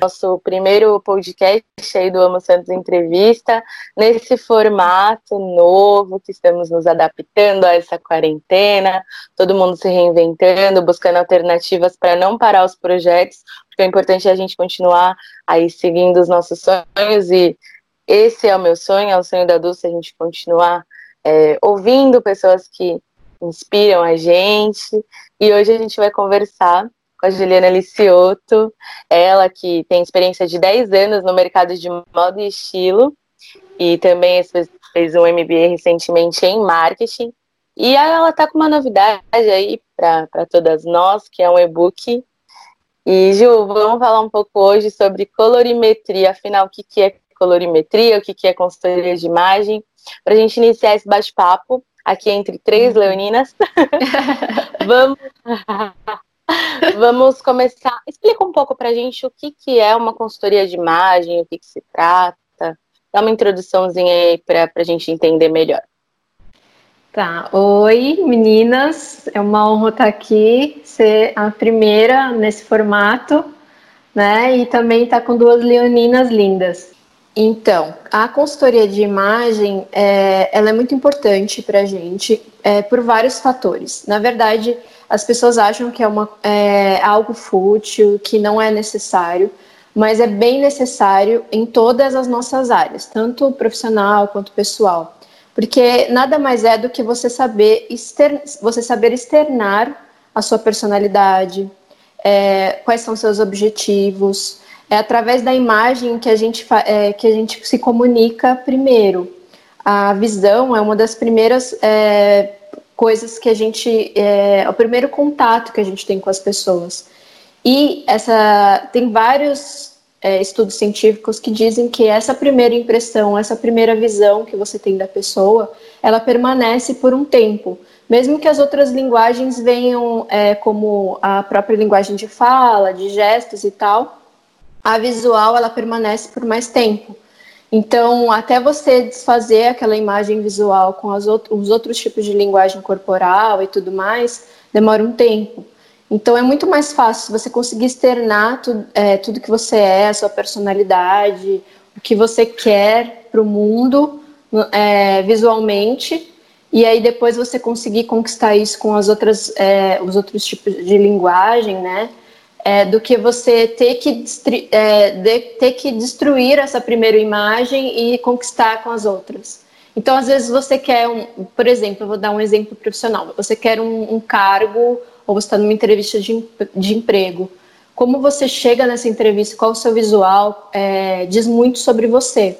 Nosso primeiro podcast aí do Amo Santos Entrevista, nesse formato novo que estamos nos adaptando a essa quarentena, todo mundo se reinventando, buscando alternativas para não parar os projetos, porque é importante a gente continuar aí seguindo os nossos sonhos e esse é o meu sonho, é o sonho da Dulce, a gente continuar é, ouvindo pessoas que inspiram a gente. E hoje a gente vai conversar com a Juliana Licioto, ela que tem experiência de 10 anos no mercado de moda e estilo, e também fez um MBA recentemente em marketing. E ela está com uma novidade aí para todas nós, que é um e-book. E, Ju, vamos falar um pouco hoje sobre colorimetria, afinal, o que, que é colorimetria, o que, que é consultoria de imagem, para a gente iniciar esse bate-papo aqui entre três uhum. leoninas. vamos Vamos começar. Explica um pouco para a gente o que, que é uma consultoria de imagem, o que, que se trata. Dá uma introduçãozinha aí para a gente entender melhor. Tá, oi meninas, é uma honra estar aqui, ser a primeira nesse formato, né? E também estar com duas leoninas lindas. Então, a consultoria de imagem, é, ela é muito importante para a gente é, por vários fatores. Na verdade, as pessoas acham que é, uma, é algo fútil, que não é necessário, mas é bem necessário em todas as nossas áreas, tanto profissional quanto pessoal. Porque nada mais é do que você saber, exter você saber externar a sua personalidade, é, quais são seus objetivos. É através da imagem que a gente, é, que a gente se comunica primeiro. A visão é uma das primeiras é, coisas que a gente é, é, o primeiro contato que a gente tem com as pessoas. E essa tem vários é, estudos científicos que dizem que essa primeira impressão essa primeira visão que você tem da pessoa ela permanece por um tempo. Mesmo que as outras linguagens venham é, como a própria linguagem de fala de gestos e tal a visual ela permanece por mais tempo então, até você desfazer aquela imagem visual com os outros tipos de linguagem corporal e tudo mais, demora um tempo. Então, é muito mais fácil você conseguir externar tu, é, tudo que você é, a sua personalidade, o que você quer para o mundo é, visualmente, e aí depois você conseguir conquistar isso com as outras, é, os outros tipos de linguagem, né? É, do que você ter que, é, de, ter que destruir essa primeira imagem e conquistar com as outras. Então, às vezes, você quer, um, por exemplo, eu vou dar um exemplo profissional: você quer um, um cargo ou você está numa entrevista de, de emprego. Como você chega nessa entrevista, qual o seu visual, é, diz muito sobre você.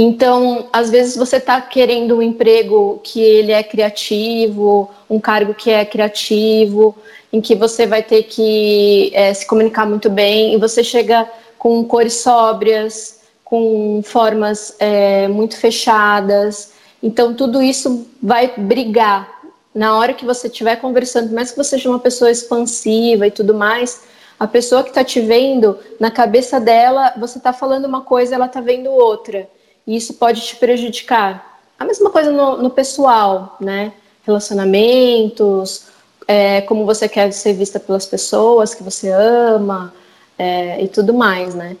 Então, às vezes você está querendo um emprego que ele é criativo, um cargo que é criativo, em que você vai ter que é, se comunicar muito bem e você chega com cores sóbrias, com formas é, muito fechadas. Então, tudo isso vai brigar. Na hora que você estiver conversando, mais que você seja uma pessoa expansiva e tudo mais, a pessoa que está te vendo, na cabeça dela, você está falando uma coisa, ela está vendo outra. E isso pode te prejudicar. A mesma coisa no, no pessoal, né? Relacionamentos, é, como você quer ser vista pelas pessoas que você ama é, e tudo mais, né?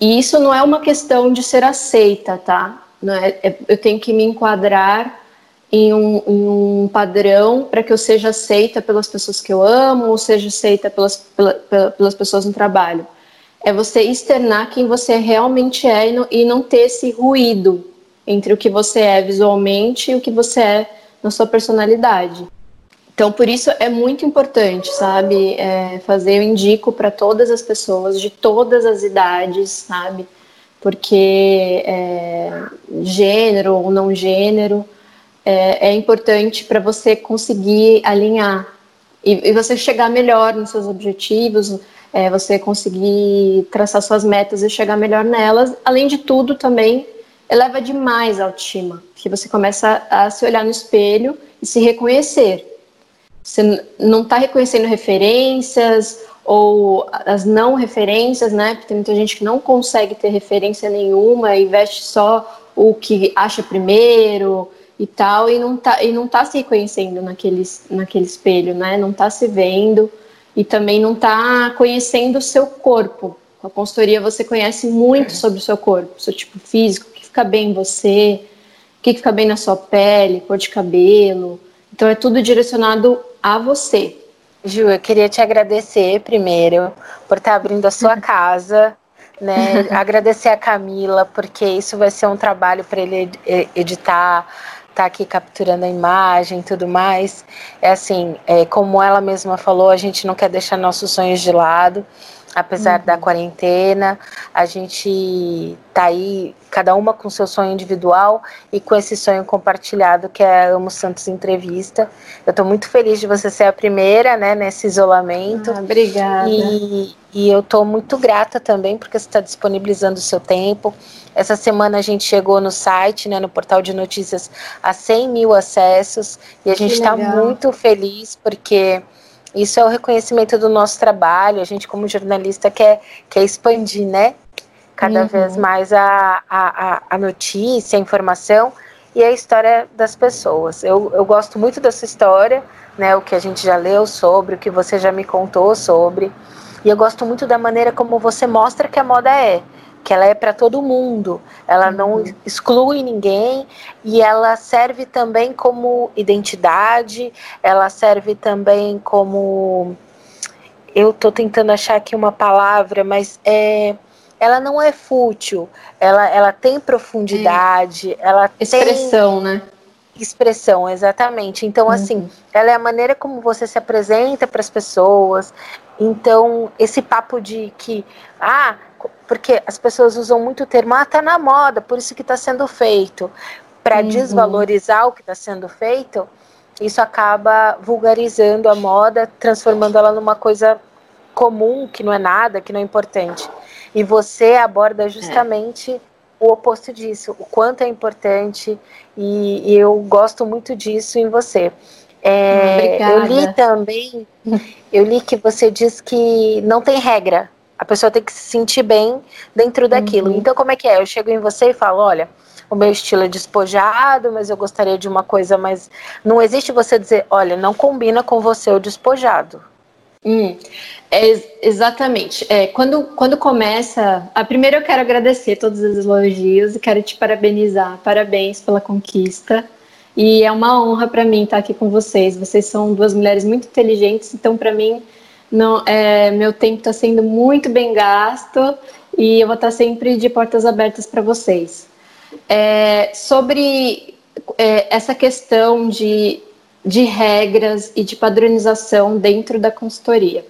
E isso não é uma questão de ser aceita, tá? É, é, eu tenho que me enquadrar em um, em um padrão para que eu seja aceita pelas pessoas que eu amo ou seja aceita pelas, pela, pelas pessoas no trabalho. É você externar quem você realmente é e não, e não ter esse ruído entre o que você é visualmente e o que você é na sua personalidade. Então, por isso é muito importante, sabe? É, fazer, eu indico para todas as pessoas, de todas as idades, sabe? Porque é, gênero ou não gênero é, é importante para você conseguir alinhar e, e, você chegar melhor nos seus objetivos, é, você conseguir traçar suas metas e chegar melhor nelas. Além de tudo, também eleva demais a autoestima, porque você começa a se olhar no espelho e se reconhecer você não está reconhecendo referências ou as não referências, né? Porque tem muita gente que não consegue ter referência nenhuma e veste só o que acha primeiro e tal, e não tá, e não tá se reconhecendo naquele, naquele espelho, né? Não tá se vendo e também não tá conhecendo o seu corpo, Com a consultoria você conhece muito sobre o seu corpo, seu tipo físico, o que fica bem em você, o que fica bem na sua pele, cor de cabelo. Então é tudo direcionado a você. Ju, eu queria te agradecer primeiro por estar abrindo a sua casa, né? agradecer a Camila, porque isso vai ser um trabalho para ele editar, tá aqui capturando a imagem e tudo mais. É assim, é, como ela mesma falou, a gente não quer deixar nossos sonhos de lado apesar uhum. da quarentena, a gente tá aí, cada uma com seu sonho individual e com esse sonho compartilhado que é a Amo Santos Entrevista. Eu estou muito feliz de você ser a primeira, né, nesse isolamento. Ah, obrigada. E, e eu estou muito grata também porque você está disponibilizando o seu tempo. Essa semana a gente chegou no site, né, no portal de notícias, a 100 mil acessos e a gente está muito feliz porque isso é o reconhecimento do nosso trabalho. A gente, como jornalista, quer, quer expandir, né? Cada uhum. vez mais a, a, a notícia, a informação e a história das pessoas. Eu, eu gosto muito dessa história, né? O que a gente já leu sobre, o que você já me contou sobre. E eu gosto muito da maneira como você mostra que a moda é que ela é para todo mundo, ela uhum. não exclui ninguém e ela serve também como identidade, ela serve também como eu estou tentando achar aqui uma palavra, mas é ela não é fútil, ela, ela tem profundidade, é. ela expressão, tem né? Expressão, exatamente. Então, assim, uhum. assim, ela é a maneira como você se apresenta para as pessoas. Então, esse papo de que, ah, porque as pessoas usam muito o termo, ah, tá na moda, por isso que está sendo feito. Para uhum. desvalorizar o que está sendo feito, isso acaba vulgarizando a moda, transformando ela numa coisa comum, que não é nada, que não é importante. E você aborda justamente é. O oposto disso, o quanto é importante, e, e eu gosto muito disso em você. É, eu li também, eu li que você diz que não tem regra a pessoa tem que se sentir bem dentro daquilo. Uhum. Então, como é que é? Eu chego em você e falo: olha, o meu estilo é despojado, mas eu gostaria de uma coisa mais. Não existe você dizer: olha, não combina com você o despojado. Hum, é, exatamente. É, quando, quando começa. A primeira eu quero agradecer todos os elogios e quero te parabenizar. Parabéns pela conquista. E é uma honra para mim estar aqui com vocês. Vocês são duas mulheres muito inteligentes, então, para mim não, é, meu tempo está sendo muito bem gasto e eu vou estar sempre de portas abertas para vocês. É, sobre é, essa questão de, de regras e de padronização dentro da consultoria.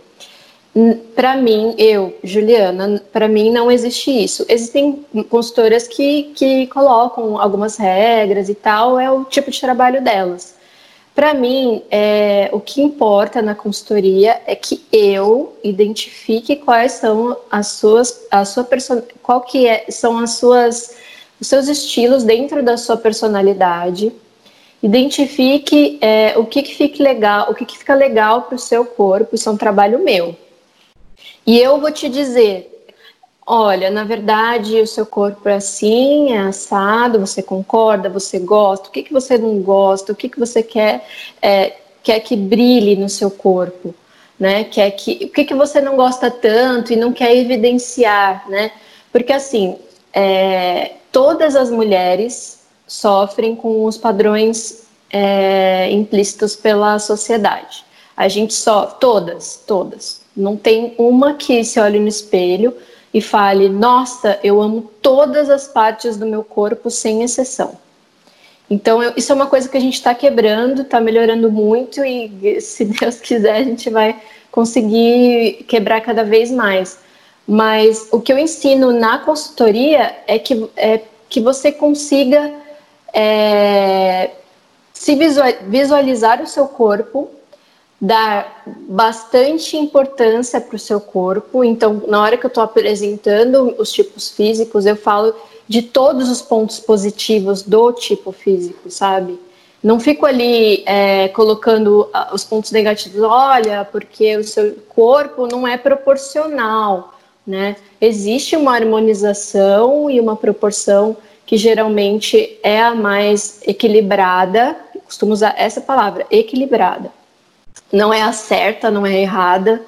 Para mim, eu, Juliana, para mim não existe isso. Existem consultoras que, que colocam algumas regras e tal, é o tipo de trabalho delas. Para mim, é, o que importa na consultoria é que eu identifique quais são as suas, a sua qual que é, são as suas, os seus estilos dentro da sua personalidade, identifique é, o que, que fica legal, o que, que fica legal para o seu corpo. Isso é um trabalho meu. E eu vou te dizer olha, na verdade o seu corpo é assim, é assado, você concorda, você gosta, o que, que você não gosta, o que, que você quer, é, quer que brilhe no seu corpo, né? Quer que, o que, que você não gosta tanto e não quer evidenciar, né? Porque assim, é, todas as mulheres sofrem com os padrões é, implícitos pela sociedade. A gente só, todas, todas. Não tem uma que se olhe no espelho e fale: Nossa, eu amo todas as partes do meu corpo sem exceção. Então, eu, isso é uma coisa que a gente está quebrando, está melhorando muito e, se Deus quiser, a gente vai conseguir quebrar cada vez mais. Mas o que eu ensino na consultoria é que, é que você consiga é, se visualizar o seu corpo dar bastante importância para o seu corpo. Então, na hora que eu estou apresentando os tipos físicos, eu falo de todos os pontos positivos do tipo físico, sabe? Não fico ali é, colocando ah, os pontos negativos, olha, porque o seu corpo não é proporcional, né? Existe uma harmonização e uma proporção que geralmente é a mais equilibrada, costumo usar essa palavra, equilibrada não é a certa, não é a errada,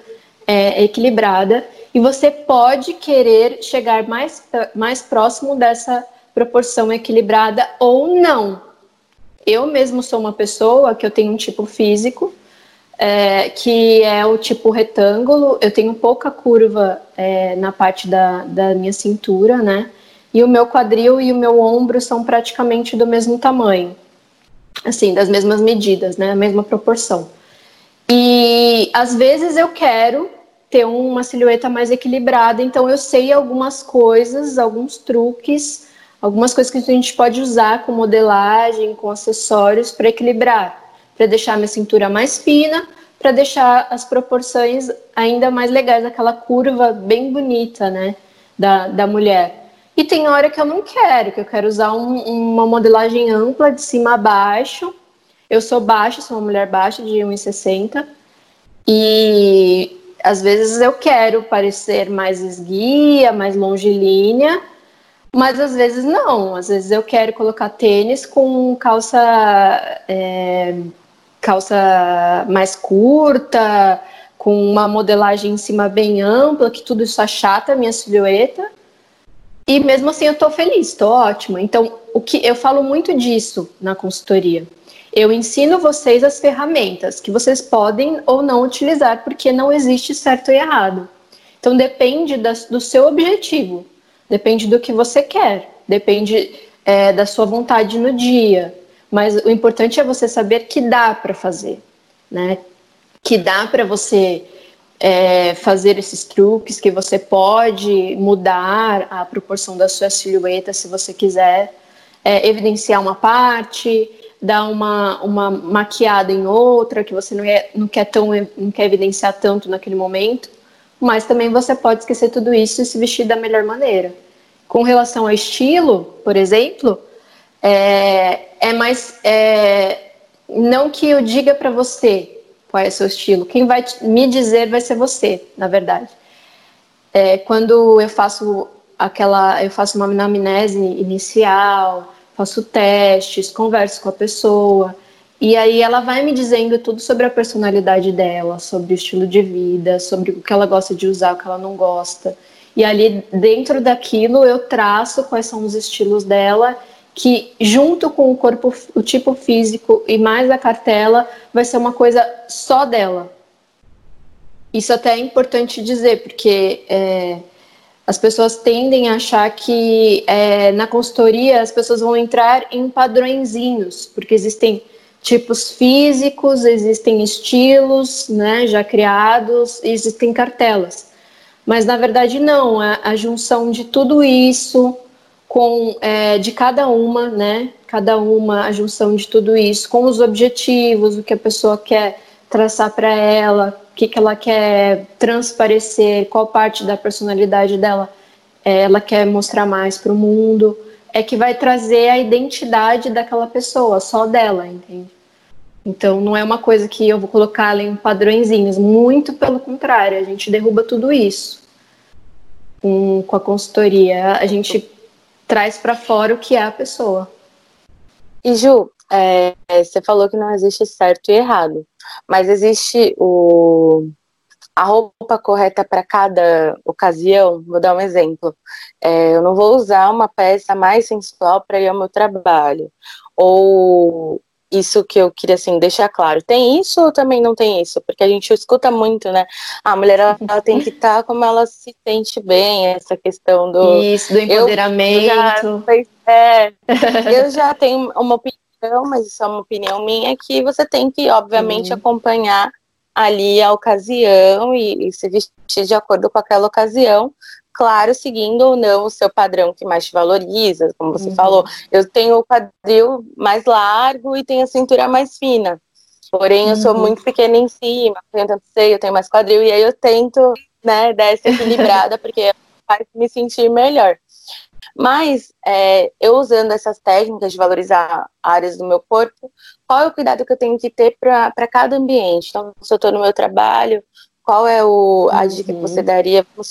é equilibrada. E você pode querer chegar mais, mais próximo dessa proporção equilibrada ou não. Eu mesmo sou uma pessoa que eu tenho um tipo físico é, que é o tipo retângulo. Eu tenho pouca curva é, na parte da, da minha cintura, né? E o meu quadril e o meu ombro são praticamente do mesmo tamanho, assim, das mesmas medidas, né? A mesma proporção. E às vezes eu quero ter uma silhueta mais equilibrada, então eu sei algumas coisas, alguns truques, algumas coisas que a gente pode usar com modelagem, com acessórios para equilibrar, para deixar minha cintura mais fina, para deixar as proporções ainda mais legais, aquela curva bem bonita, né, da, da mulher. E tem hora que eu não quero, que eu quero usar um, uma modelagem ampla de cima a baixo, eu sou baixa, sou uma mulher baixa de 1,60 e às vezes eu quero parecer mais esguia, mais longilínea, mas às vezes não. Às vezes eu quero colocar tênis com calça é, calça mais curta, com uma modelagem em cima bem ampla, que tudo isso achata a minha silhueta. E mesmo assim eu tô feliz, estou ótima. Então, o que eu falo muito disso na consultoria. Eu ensino vocês as ferramentas que vocês podem ou não utilizar, porque não existe certo e errado. Então depende do seu objetivo, depende do que você quer, depende é, da sua vontade no dia. Mas o importante é você saber que dá para fazer, né? Que dá para você é, fazer esses truques, que você pode mudar a proporção da sua silhueta se você quiser, é, evidenciar uma parte, dar uma, uma maquiada em outra, que você não, é, não, quer tão, não quer evidenciar tanto naquele momento, mas também você pode esquecer tudo isso e se vestir da melhor maneira. Com relação ao estilo, por exemplo, é, é mais. É, não que eu diga para você qual é seu estilo, quem vai me dizer vai ser você, na verdade. É, quando eu faço aquela. Eu faço uma anamnese inicial faço testes, converso com a pessoa. E aí ela vai me dizendo tudo sobre a personalidade dela, sobre o estilo de vida, sobre o que ela gosta de usar, o que ela não gosta. E ali dentro daquilo eu traço quais são os estilos dela, que junto com o corpo, o tipo físico e mais a cartela, vai ser uma coisa só dela. Isso até é importante dizer, porque é, as pessoas tendem a achar que é, na consultoria as pessoas vão entrar em padrõezinhos, porque existem tipos físicos, existem estilos né, já criados, existem cartelas. Mas na verdade não, a, a junção de tudo isso com é, de cada uma, né? Cada uma a junção de tudo isso, com os objetivos, o que a pessoa quer traçar para ela, o que, que ela quer transparecer, qual parte da personalidade dela é, ela quer mostrar mais para o mundo, é que vai trazer a identidade daquela pessoa, só dela, entende? Então não é uma coisa que eu vou colocar ali em padrõezinhos, muito pelo contrário, a gente derruba tudo isso. Com, com a consultoria, a gente traz para fora o que é a pessoa. E Ju, é, você falou que não existe certo e errado, mas existe o, a roupa correta para cada ocasião. Vou dar um exemplo. É, eu não vou usar uma peça mais sensual para ir ao meu trabalho. Ou isso que eu queria assim deixar claro. Tem isso ou também não tem isso? Porque a gente escuta muito, né? A mulher ela, ela tem que estar tá como ela se sente bem, essa questão do isso do empoderamento. Eu já, é, eu já tenho uma opinião mas isso é uma opinião minha, que você tem que, obviamente, uhum. acompanhar ali a ocasião e, e, se vestir de acordo com aquela ocasião, claro, seguindo ou não o seu padrão que mais te valoriza, como você uhum. falou. Eu tenho o quadril mais largo e tenho a cintura mais fina. Porém, eu sou uhum. muito pequena em cima, tenho tanto seio, eu tenho mais quadril, e aí eu tento, né, dar essa equilibrada, porque faz me sentir melhor. Mas é, eu usando essas técnicas de valorizar áreas do meu corpo, qual é o cuidado que eu tenho que ter para cada ambiente? Então, se eu estou no meu trabalho, qual é o, a uhum. dica que você daria para uma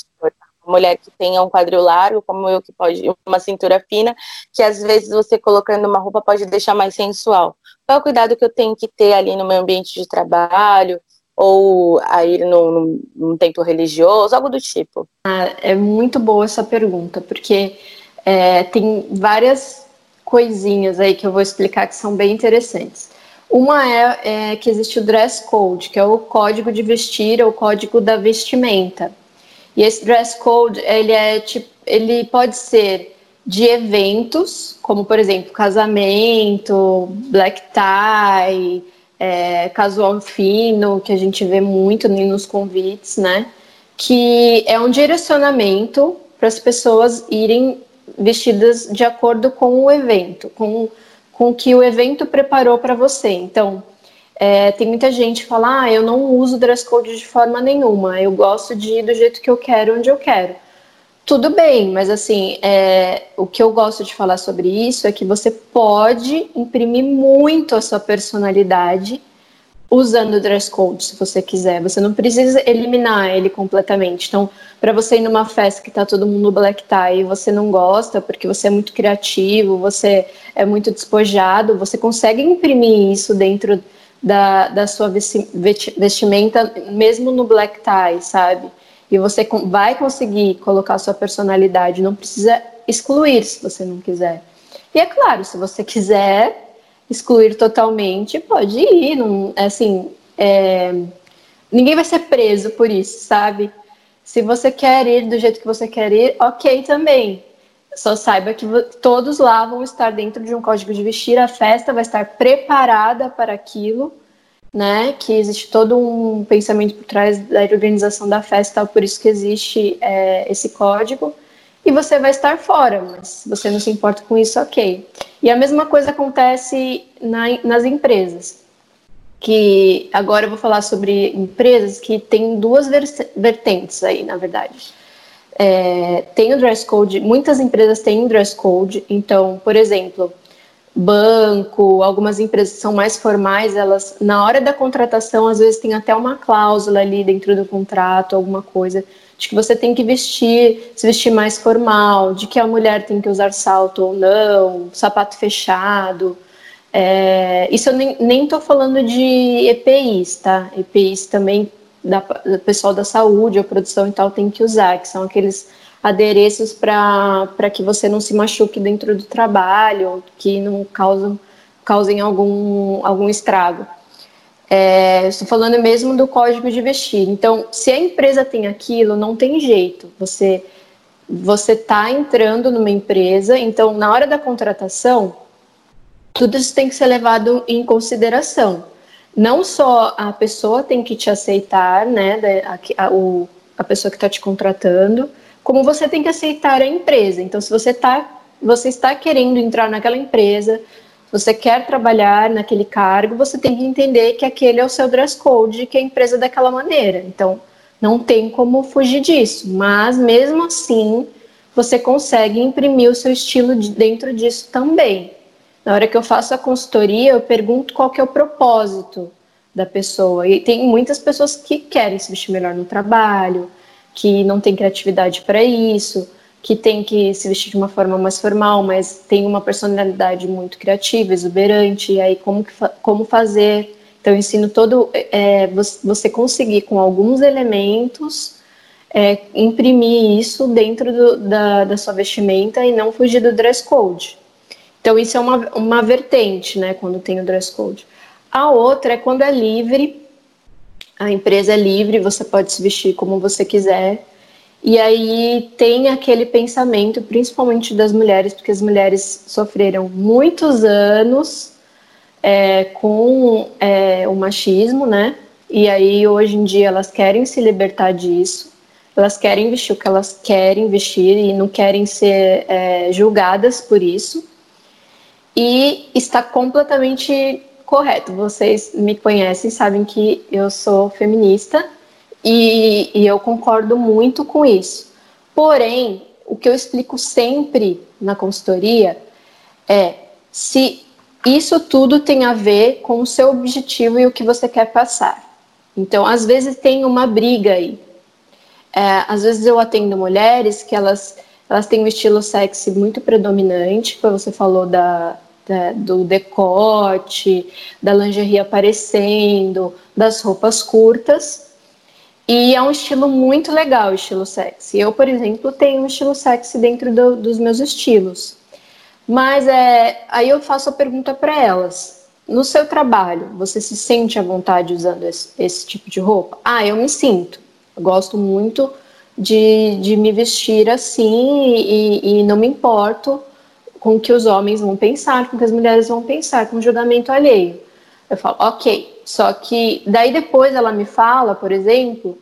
mulher que tenha um quadril largo, como eu, que pode uma cintura fina, que às vezes você colocando uma roupa pode deixar mais sensual. Qual é o cuidado que eu tenho que ter ali no meu ambiente de trabalho? ou a ir num, num templo religioso, algo do tipo? Ah, é muito boa essa pergunta, porque é, tem várias coisinhas aí que eu vou explicar que são bem interessantes. Uma é, é, que existe o dress code, que é o código de vestir, ou código da vestimenta. E esse dress code, ele é tipo, ele pode ser de eventos, como por exemplo, casamento, black tie, é, casual fino, que a gente vê muito nos convites, né? Que é um direcionamento para as pessoas irem vestidas de acordo com o evento, com, com o que o evento preparou para você. Então, é, tem muita gente que fala, ah, eu não uso dress code de forma nenhuma, eu gosto de ir do jeito que eu quero, onde eu quero. Tudo bem, mas assim, é, o que eu gosto de falar sobre isso é que você pode imprimir muito a sua personalidade usando o dress code, se você quiser. Você não precisa eliminar ele completamente. Então, para você ir numa festa que tá todo mundo black tie e você não gosta porque você é muito criativo, você é muito despojado, você consegue imprimir isso dentro da, da sua vestimenta, mesmo no black tie, sabe? E você vai conseguir colocar sua personalidade, não precisa excluir se você não quiser. E é claro, se você quiser excluir totalmente, pode ir. Não, assim, é, ninguém vai ser preso por isso, sabe? Se você quer ir do jeito que você quer ir, ok também. Só saiba que todos lá vão estar dentro de um código de vestir, a festa vai estar preparada para aquilo né? Que existe todo um pensamento por trás da organização da festa, por isso que existe é, esse código. E você vai estar fora, mas se você não se importa com isso, ok. E a mesma coisa acontece na, nas empresas. Que agora eu vou falar sobre empresas que têm duas vertentes aí, na verdade. É, tem o dress code, muitas empresas têm dress code, então, por exemplo, banco, algumas empresas que são mais formais, elas na hora da contratação às vezes tem até uma cláusula ali dentro do contrato, alguma coisa de que você tem que vestir, se vestir mais formal, de que a mulher tem que usar salto ou não, sapato fechado. É, isso eu nem estou falando de EPIs, tá? EPIs também da, do pessoal da saúde ou produção e tal tem que usar, que são aqueles adereços para que você não se machuque dentro do trabalho, que não causam, causem algum, algum estrago. É, estou falando mesmo do código de vestir. Então, se a empresa tem aquilo, não tem jeito. Você você está entrando numa empresa, então na hora da contratação, tudo isso tem que ser levado em consideração. Não só a pessoa tem que te aceitar, né, a, a, a pessoa que está te contratando, como você tem que aceitar a empresa. Então, se você, tá, você está querendo entrar naquela empresa, você quer trabalhar naquele cargo, você tem que entender que aquele é o seu dress code, que a empresa é daquela maneira. Então, não tem como fugir disso. Mas, mesmo assim, você consegue imprimir o seu estilo de, dentro disso também. Na hora que eu faço a consultoria, eu pergunto qual que é o propósito da pessoa. E tem muitas pessoas que querem se vestir melhor no trabalho, que não tem criatividade para isso, que tem que se vestir de uma forma mais formal, mas tem uma personalidade muito criativa, exuberante, e aí como, que, como fazer. Então, eu ensino todo, é, você conseguir com alguns elementos é, imprimir isso dentro do, da, da sua vestimenta e não fugir do dress code. Então, isso é uma, uma vertente, né, quando tem o dress code. A outra é quando é livre a empresa é livre, você pode se vestir como você quiser. E aí tem aquele pensamento, principalmente das mulheres, porque as mulheres sofreram muitos anos é, com é, o machismo, né? E aí hoje em dia elas querem se libertar disso, elas querem vestir o que elas querem vestir e não querem ser é, julgadas por isso. E está completamente correto. Vocês me conhecem, sabem que eu sou feminista e, e eu concordo muito com isso. Porém, o que eu explico sempre na consultoria é se isso tudo tem a ver com o seu objetivo e o que você quer passar. Então, às vezes tem uma briga aí. É, às vezes eu atendo mulheres que elas, elas têm um estilo sexy muito predominante, como você falou da, da, do decote, da lingerie aparecendo, das roupas curtas. E é um estilo muito legal, estilo sexy. Eu, por exemplo, tenho um estilo sexy dentro do, dos meus estilos. Mas é, aí eu faço a pergunta para elas: no seu trabalho, você se sente à vontade usando esse, esse tipo de roupa? Ah, eu me sinto. Eu gosto muito de, de me vestir assim e, e não me importo com o que os homens vão pensar, com o que as mulheres vão pensar, com o julgamento alheio. Eu falo, ok. Só que daí depois ela me fala, por exemplo,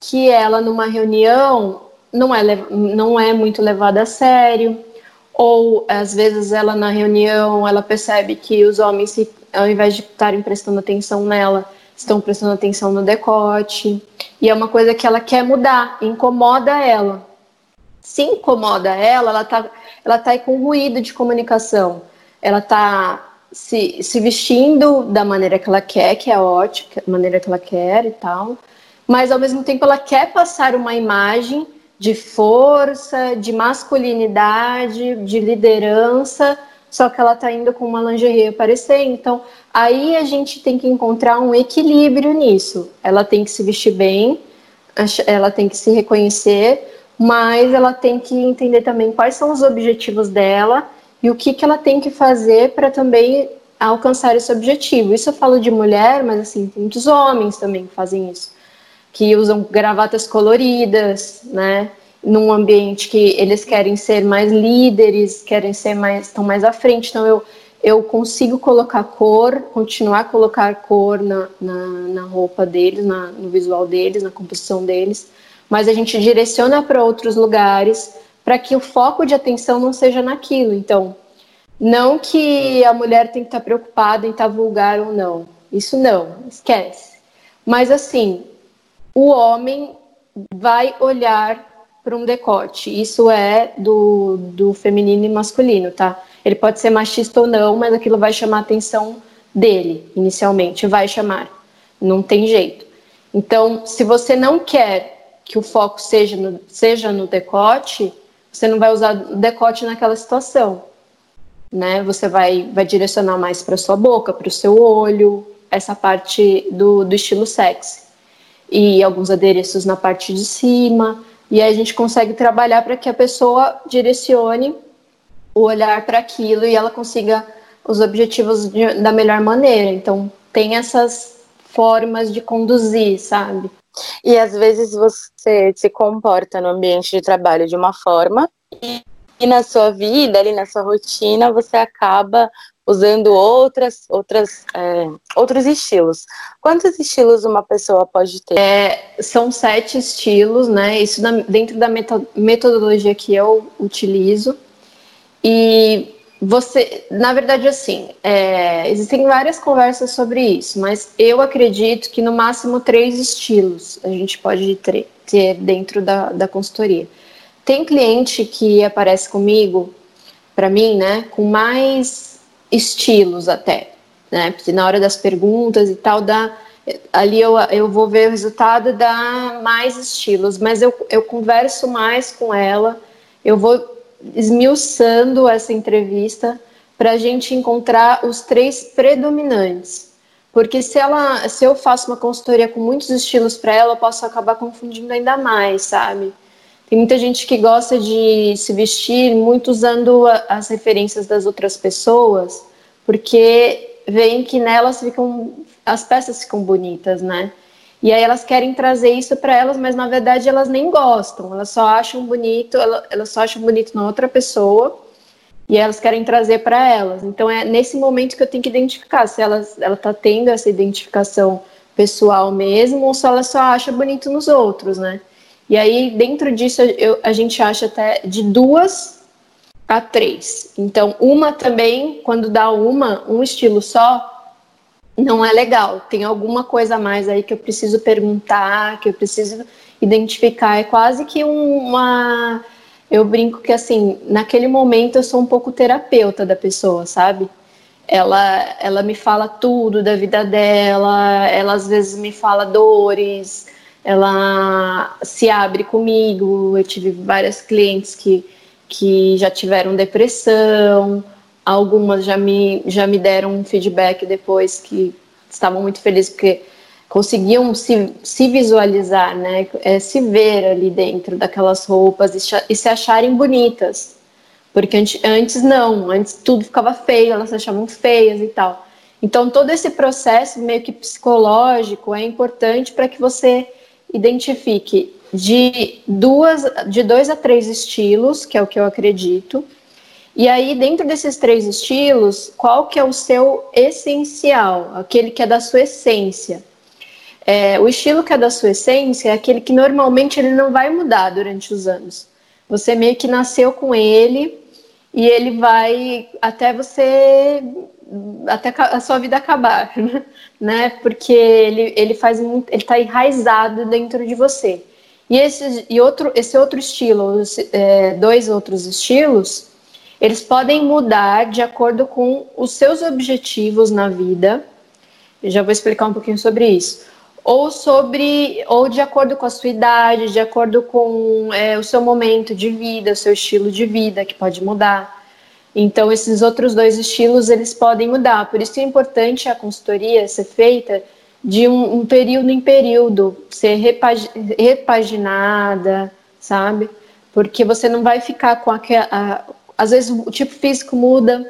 que ela numa reunião não é, não é muito levada a sério, ou às vezes ela na reunião ela percebe que os homens, ao invés de estarem prestando atenção nela, estão prestando atenção no decote. E é uma coisa que ela quer mudar, incomoda ela. Se incomoda ela, ela está ela tá aí com ruído de comunicação. Ela está se, se vestindo da maneira que ela quer, que é ótima, da maneira que ela quer e tal. Mas ao mesmo tempo ela quer passar uma imagem de força, de masculinidade, de liderança, só que ela está indo com uma lingerie aparecer. Então, aí a gente tem que encontrar um equilíbrio nisso. Ela tem que se vestir bem, ela tem que se reconhecer, mas ela tem que entender também quais são os objetivos dela e o que, que ela tem que fazer para também alcançar esse objetivo. Isso eu falo de mulher, mas assim, tem muitos homens também que fazem isso que usam gravatas coloridas, né? Num ambiente que eles querem ser mais líderes, querem ser mais, estão mais à frente. Então eu eu consigo colocar cor, continuar a colocar cor na, na, na roupa deles, na, no visual deles, na composição deles, mas a gente direciona para outros lugares para que o foco de atenção não seja naquilo. Então, não que a mulher tem que estar preocupada em estar vulgar ou não. Isso não, esquece. Mas assim, o homem vai olhar para um decote. Isso é do, do feminino e masculino, tá? Ele pode ser machista ou não, mas aquilo vai chamar a atenção dele, inicialmente, vai chamar. Não tem jeito. Então, se você não quer que o foco seja no, seja no decote, você não vai usar decote naquela situação. Né? Você vai, vai direcionar mais para sua boca, para o seu olho, essa parte do, do estilo sexy e alguns adereços na parte de cima. E aí a gente consegue trabalhar para que a pessoa direcione o olhar para aquilo e ela consiga os objetivos de, da melhor maneira. Então, tem essas formas de conduzir, sabe? E às vezes você se comporta no ambiente de trabalho de uma forma e, e na sua vida, ali na sua rotina, você acaba usando outras, outras, é, outros estilos. Quantos estilos uma pessoa pode ter? É, são sete estilos, né? Isso dentro da metodologia que eu utilizo. E você, na verdade, assim, é, existem várias conversas sobre isso, mas eu acredito que no máximo três estilos a gente pode ter, dentro da, da consultoria. Tem cliente que aparece comigo, para mim, né, com mais estilos até, né? Porque na hora das perguntas e tal, dá, ali eu, eu vou ver o resultado dá mais estilos, mas eu, eu converso mais com ela, eu vou esmiuçando essa entrevista para a gente encontrar os três predominantes. Porque se ela, se eu faço uma consultoria com muitos estilos para ela, eu posso acabar confundindo ainda mais, sabe? Tem muita gente que gosta de se vestir muito usando a, as referências das outras pessoas, porque veem que nelas ficam as peças ficam bonitas, né? E aí elas querem trazer isso para elas, mas na verdade elas nem gostam, elas só acham bonito, elas só acham bonito na outra pessoa e elas querem trazer para elas. Então é nesse momento que eu tenho que identificar se elas, ela está tendo essa identificação pessoal mesmo ou se ela só acha bonito nos outros, né? E aí, dentro disso, eu, a gente acha até de duas a três. Então, uma também, quando dá uma, um estilo só, não é legal. Tem alguma coisa a mais aí que eu preciso perguntar, que eu preciso identificar. É quase que uma. Eu brinco que, assim, naquele momento eu sou um pouco terapeuta da pessoa, sabe? Ela, ela me fala tudo da vida dela, ela às vezes me fala dores, ela se abre comigo. Eu tive várias clientes que, que já tiveram depressão, algumas já me, já me deram um feedback depois que estavam muito felizes porque conseguiam se, se visualizar, né? É, se ver ali dentro daquelas roupas e, e se acharem bonitas. Porque antes, antes não, antes tudo ficava feio, elas se achavam feias e tal. Então todo esse processo meio que psicológico é importante para que você identifique de duas, de dois a três estilos, que é o que eu acredito. E aí, dentro desses três estilos, qual que é o seu essencial, aquele que é da sua essência? É, o estilo que é da sua essência é aquele que normalmente ele não vai mudar durante os anos. Você meio que nasceu com ele e ele vai até você até a sua vida acabar, né? Porque ele, ele faz muito, ele está enraizado dentro de você. E esse, e outro, esse outro estilo, é, dois outros estilos, eles podem mudar de acordo com os seus objetivos na vida. Eu já vou explicar um pouquinho sobre isso. Ou sobre, ou de acordo com a sua idade, de acordo com é, o seu momento de vida, o seu estilo de vida, que pode mudar. Então, esses outros dois estilos, eles podem mudar. Por isso é importante a consultoria ser feita de um, um período em período, ser repag, repaginada, sabe? Porque você não vai ficar com aquela. Às vezes o tipo físico muda,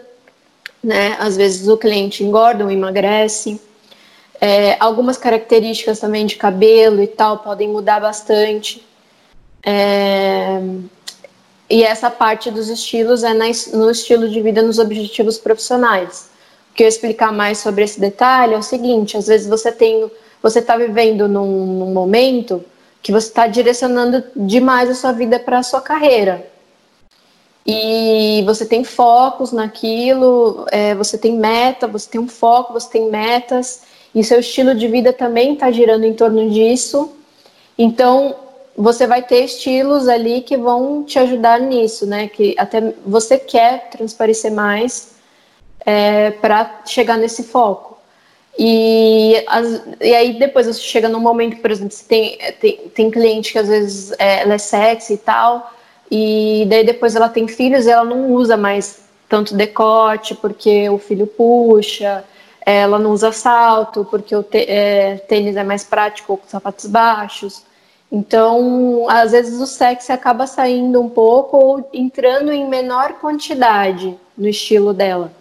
né? Às vezes o cliente engorda ou emagrece. É, algumas características também de cabelo e tal podem mudar bastante. É, e essa parte dos estilos é no estilo de vida, nos objetivos profissionais. O que eu explicar mais sobre esse detalhe é o seguinte: às vezes você tem, você está vivendo num, num momento que você está direcionando demais a sua vida para a sua carreira. E você tem focos naquilo, é, você tem meta, você tem um foco, você tem metas, e seu estilo de vida também está girando em torno disso. Então, você vai ter estilos ali que vão te ajudar nisso, né? Que até você quer transparecer mais é, para chegar nesse foco. E, as, e aí depois você chega num momento, por exemplo, você tem, tem, tem cliente que às vezes é, ela é sexy e tal, e daí depois ela tem filhos e ela não usa mais tanto decote porque o filho puxa, ela não usa salto porque o é, tênis é mais prático com sapatos baixos. Então, às vezes o sexo acaba saindo um pouco ou entrando em menor quantidade no estilo dela,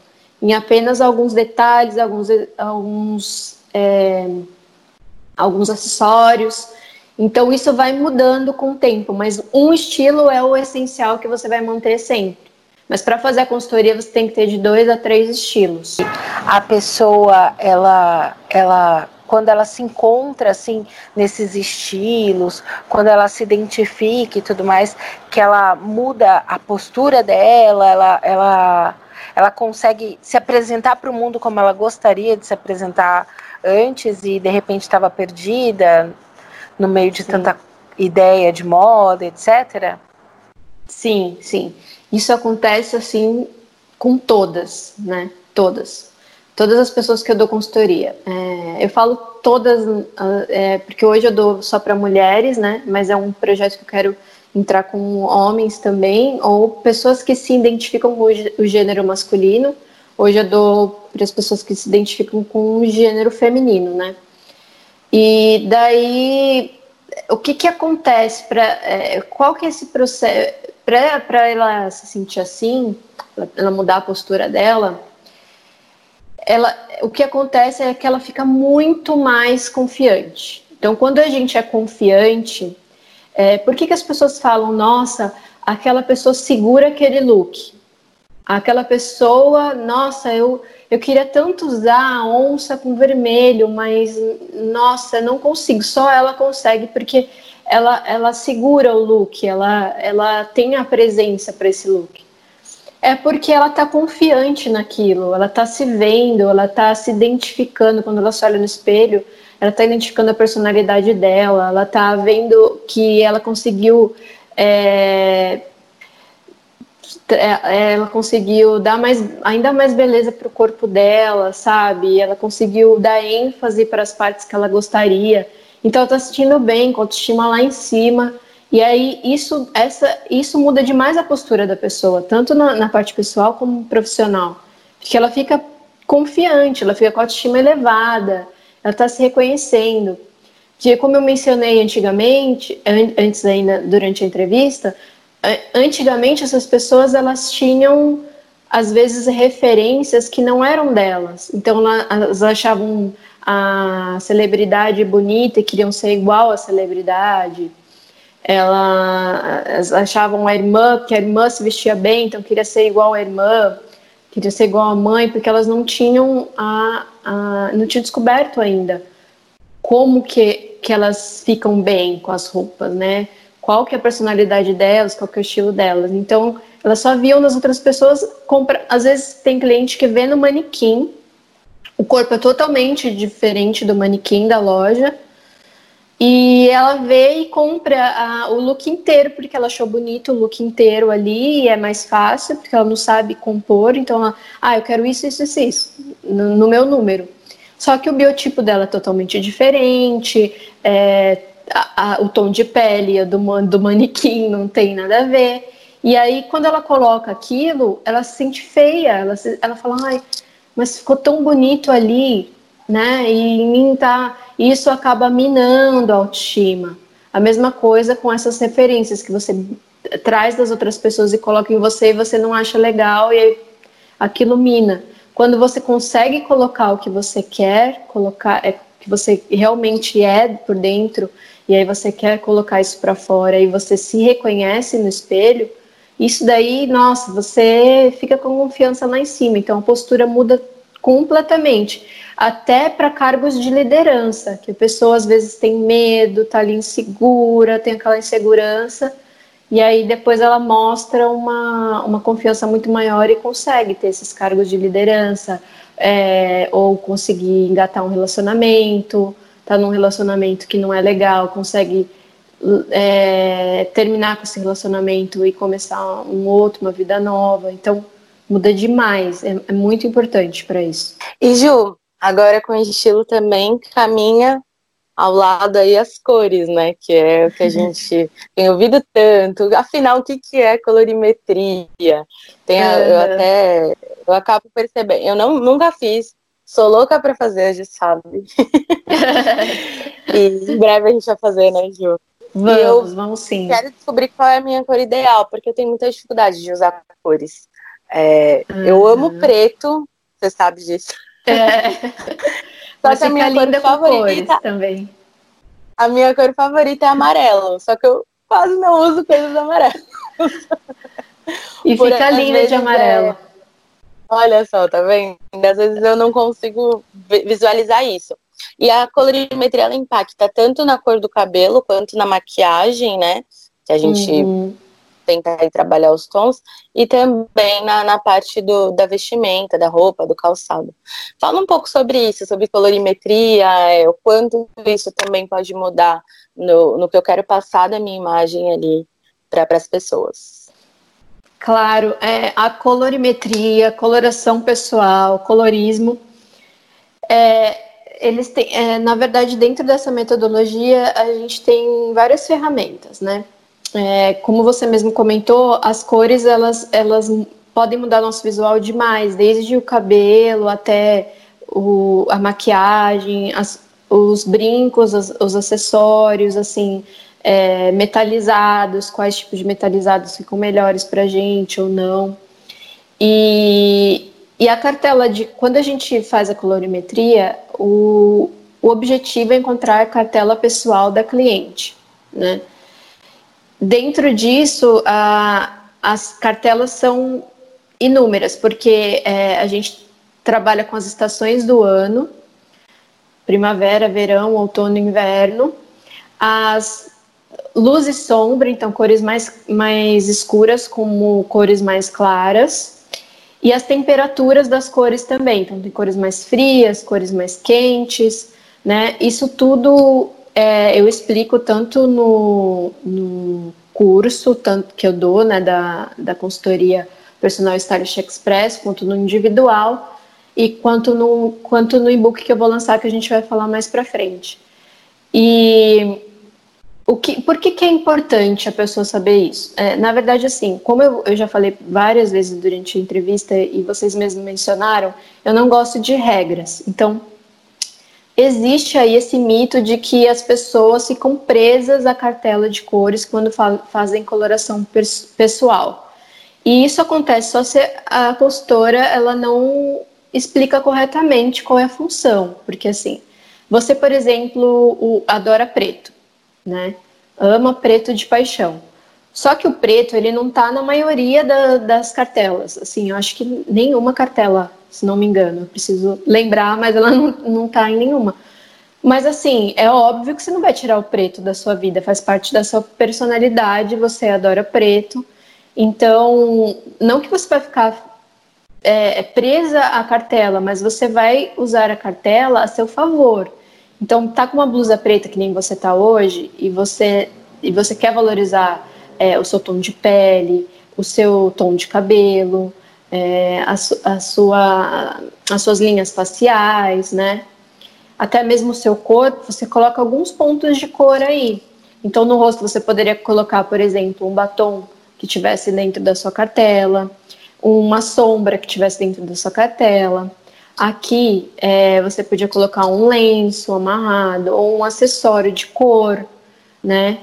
em apenas alguns detalhes, alguns, alguns, é, alguns acessórios. Então, isso vai mudando com o tempo, mas um estilo é o essencial que você vai manter sempre. Mas para fazer a consultoria você tem que ter de dois a três estilos. A pessoa, ela, ela quando ela se encontra assim nesses estilos, quando ela se identifica e tudo mais, que ela muda a postura dela, ela, ela, ela consegue se apresentar para o mundo como ela gostaria de se apresentar antes e de repente estava perdida no meio de sim. tanta ideia de moda, etc. Sim, sim. Isso acontece assim com todas, né? Todas todas as pessoas que eu dou consultoria. É, eu falo todas, ah, é, porque hoje eu dou só para mulheres, né? Mas é um projeto que eu quero entrar com homens também, ou pessoas que se identificam com o gênero masculino. Hoje eu dou para as pessoas que se identificam com o gênero feminino, né? E daí, o que que acontece para é, qual que é esse processo para ela se sentir assim, ela mudar a postura dela? ela, o que acontece é que ela fica muito mais confiante. Então, quando a gente é confiante, é, por que, que as pessoas falam, nossa, aquela pessoa segura aquele look? Aquela pessoa, nossa, eu, eu queria tanto usar a onça com vermelho, mas nossa, não consigo, só ela consegue, porque ela, ela segura o look, ela, ela tem a presença para esse look. É porque ela está confiante naquilo, ela está se vendo, ela está se identificando quando ela se olha no espelho, ela está identificando a personalidade dela, ela está vendo que ela conseguiu é, ela conseguiu dar mais, ainda mais beleza para o corpo dela, sabe? Ela conseguiu dar ênfase para as partes que ela gostaria. Então, ela está se sentindo bem, com a autoestima lá em cima. E aí isso, essa, isso muda demais a postura da pessoa, tanto na, na parte pessoal como profissional. Porque ela fica confiante, ela fica com a autoestima elevada, ela está se reconhecendo. Que, como eu mencionei antigamente, antes ainda durante a entrevista, antigamente essas pessoas elas tinham às vezes referências que não eram delas. Então elas achavam a celebridade bonita e queriam ser igual à celebridade elas achavam a irmã, que a irmã se vestia bem, então queria ser igual à irmã, queria ser igual à mãe, porque elas não tinham a, a não tinham descoberto ainda como que, que elas ficam bem com as roupas, né? Qual que é a personalidade delas, qual que é o estilo delas. Então, elas só viam nas outras pessoas, compra, às vezes tem cliente que vê no manequim, o corpo é totalmente diferente do manequim da loja, e ela vê e compra a, o look inteiro, porque ela achou bonito o look inteiro ali, e é mais fácil, porque ela não sabe compor, então ela, ah, eu quero isso, isso, isso, isso, no, no meu número. Só que o biotipo dela é totalmente diferente, é, a, a, o tom de pele do, do manequim não tem nada a ver. E aí, quando ela coloca aquilo, ela se sente feia, ela, ela fala, ai, mas ficou tão bonito ali, né? E em mim tá isso acaba minando a autoestima. A mesma coisa com essas referências que você traz das outras pessoas e coloca em você e você não acha legal e aí aquilo mina. Quando você consegue colocar o que você quer, colocar é, que você realmente é por dentro e aí você quer colocar isso para fora e você se reconhece no espelho, isso daí, nossa, você fica com confiança lá em cima. Então a postura muda completamente até para cargos de liderança, que a pessoa às vezes tem medo, tá ali insegura, tem aquela insegurança, e aí depois ela mostra uma, uma confiança muito maior e consegue ter esses cargos de liderança, é, ou conseguir engatar um relacionamento, tá num relacionamento que não é legal, consegue é, terminar com esse relacionamento e começar um outro, uma vida nova. Então, muda demais, é, é muito importante para isso. E Ju, Agora com estilo também caminha ao lado aí as cores, né? Que é o que a gente tem ouvido tanto. Afinal, o que, que é colorimetria? Tem a, eu até eu acabo percebendo. Eu não, nunca fiz. Sou louca para fazer, a gente sabe. e em breve a gente vai fazer, né, Ju? Vamos, eu vamos sim. Quero descobrir qual é a minha cor ideal, porque eu tenho muita dificuldade de usar cores. É, uhum. Eu amo preto, você sabe disso. É. Só que a minha cor favorita também. A minha cor favorita é amarelo, só que eu quase não uso coisas amarelas. E Por, fica linda de amarelo. É... Olha só, tá vendo? Às vezes eu não consigo visualizar isso. E a colorimetria ela impacta tanto na cor do cabelo quanto na maquiagem, né? Que a gente uhum tentar trabalhar os tons, e também na, na parte do, da vestimenta, da roupa, do calçado. Fala um pouco sobre isso, sobre colorimetria, é, o quanto isso também pode mudar no, no que eu quero passar da minha imagem ali para as pessoas. Claro, é, a colorimetria, coloração pessoal, colorismo, é, eles têm, é, na verdade, dentro dessa metodologia, a gente tem várias ferramentas, né? é, como você mesmo comentou, as cores elas, elas podem mudar nosso visual demais, desde o cabelo até o, a maquiagem, as, os brincos, as, os acessórios, assim, é, metalizados, quais tipos de metalizados ficam melhores para gente ou não. E, e a cartela de quando a gente faz a colorimetria, o, o objetivo é encontrar a cartela pessoal da cliente, né? Dentro disso, a, as cartelas são inúmeras, porque é, a gente trabalha com as estações do ano, primavera, verão, outono, inverno, as luz e sombra, então cores mais, mais escuras como cores mais claras, e as temperaturas das cores também, então tem cores mais frias, cores mais quentes, né? Isso tudo é, eu explico tanto no, no, curso tanto que eu dou, né, da, da consultoria Personal Stylist Express, quanto no individual e quanto no, quanto no e-book que eu vou lançar, que a gente vai falar mais para frente. E o, que, por que, que é importante a pessoa saber isso? É, na verdade, assim, como eu, eu já falei várias vezes durante a entrevista e vocês mesmos mencionaram, eu não gosto de regras. Então, existe aí esse mito de que as pessoas ficam presas à cartela de cores quando fa fazem coloração pessoal. E isso acontece só se a consultora ela não explica corretamente qual é a função, porque assim, você, por exemplo, o, adora preto né? Ama preto de paixão. Só que o preto, ele não tá na maioria da, das cartelas. Assim, eu acho que nenhuma cartela, se não me engano. Eu preciso lembrar, mas ela não, não tá em nenhuma. Mas assim, é óbvio que você não vai tirar o preto da sua vida, faz parte da sua personalidade, você adora preto. Então, não que você vai ficar é, presa à cartela, mas você vai usar a cartela a seu favor. Então, tá com uma blusa preta que nem você tá hoje e você e você quer valorizar é, o seu tom de pele, o seu tom de cabelo, é, a, a sua, as suas linhas faciais, né? Até mesmo o seu corpo, você coloca alguns pontos de cor aí. Então, no rosto você poderia colocar, por exemplo, um batom que tivesse dentro da sua cartela, uma sombra que tivesse dentro da sua cartela, Aqui é, você podia colocar um lenço amarrado ou um acessório de cor, né?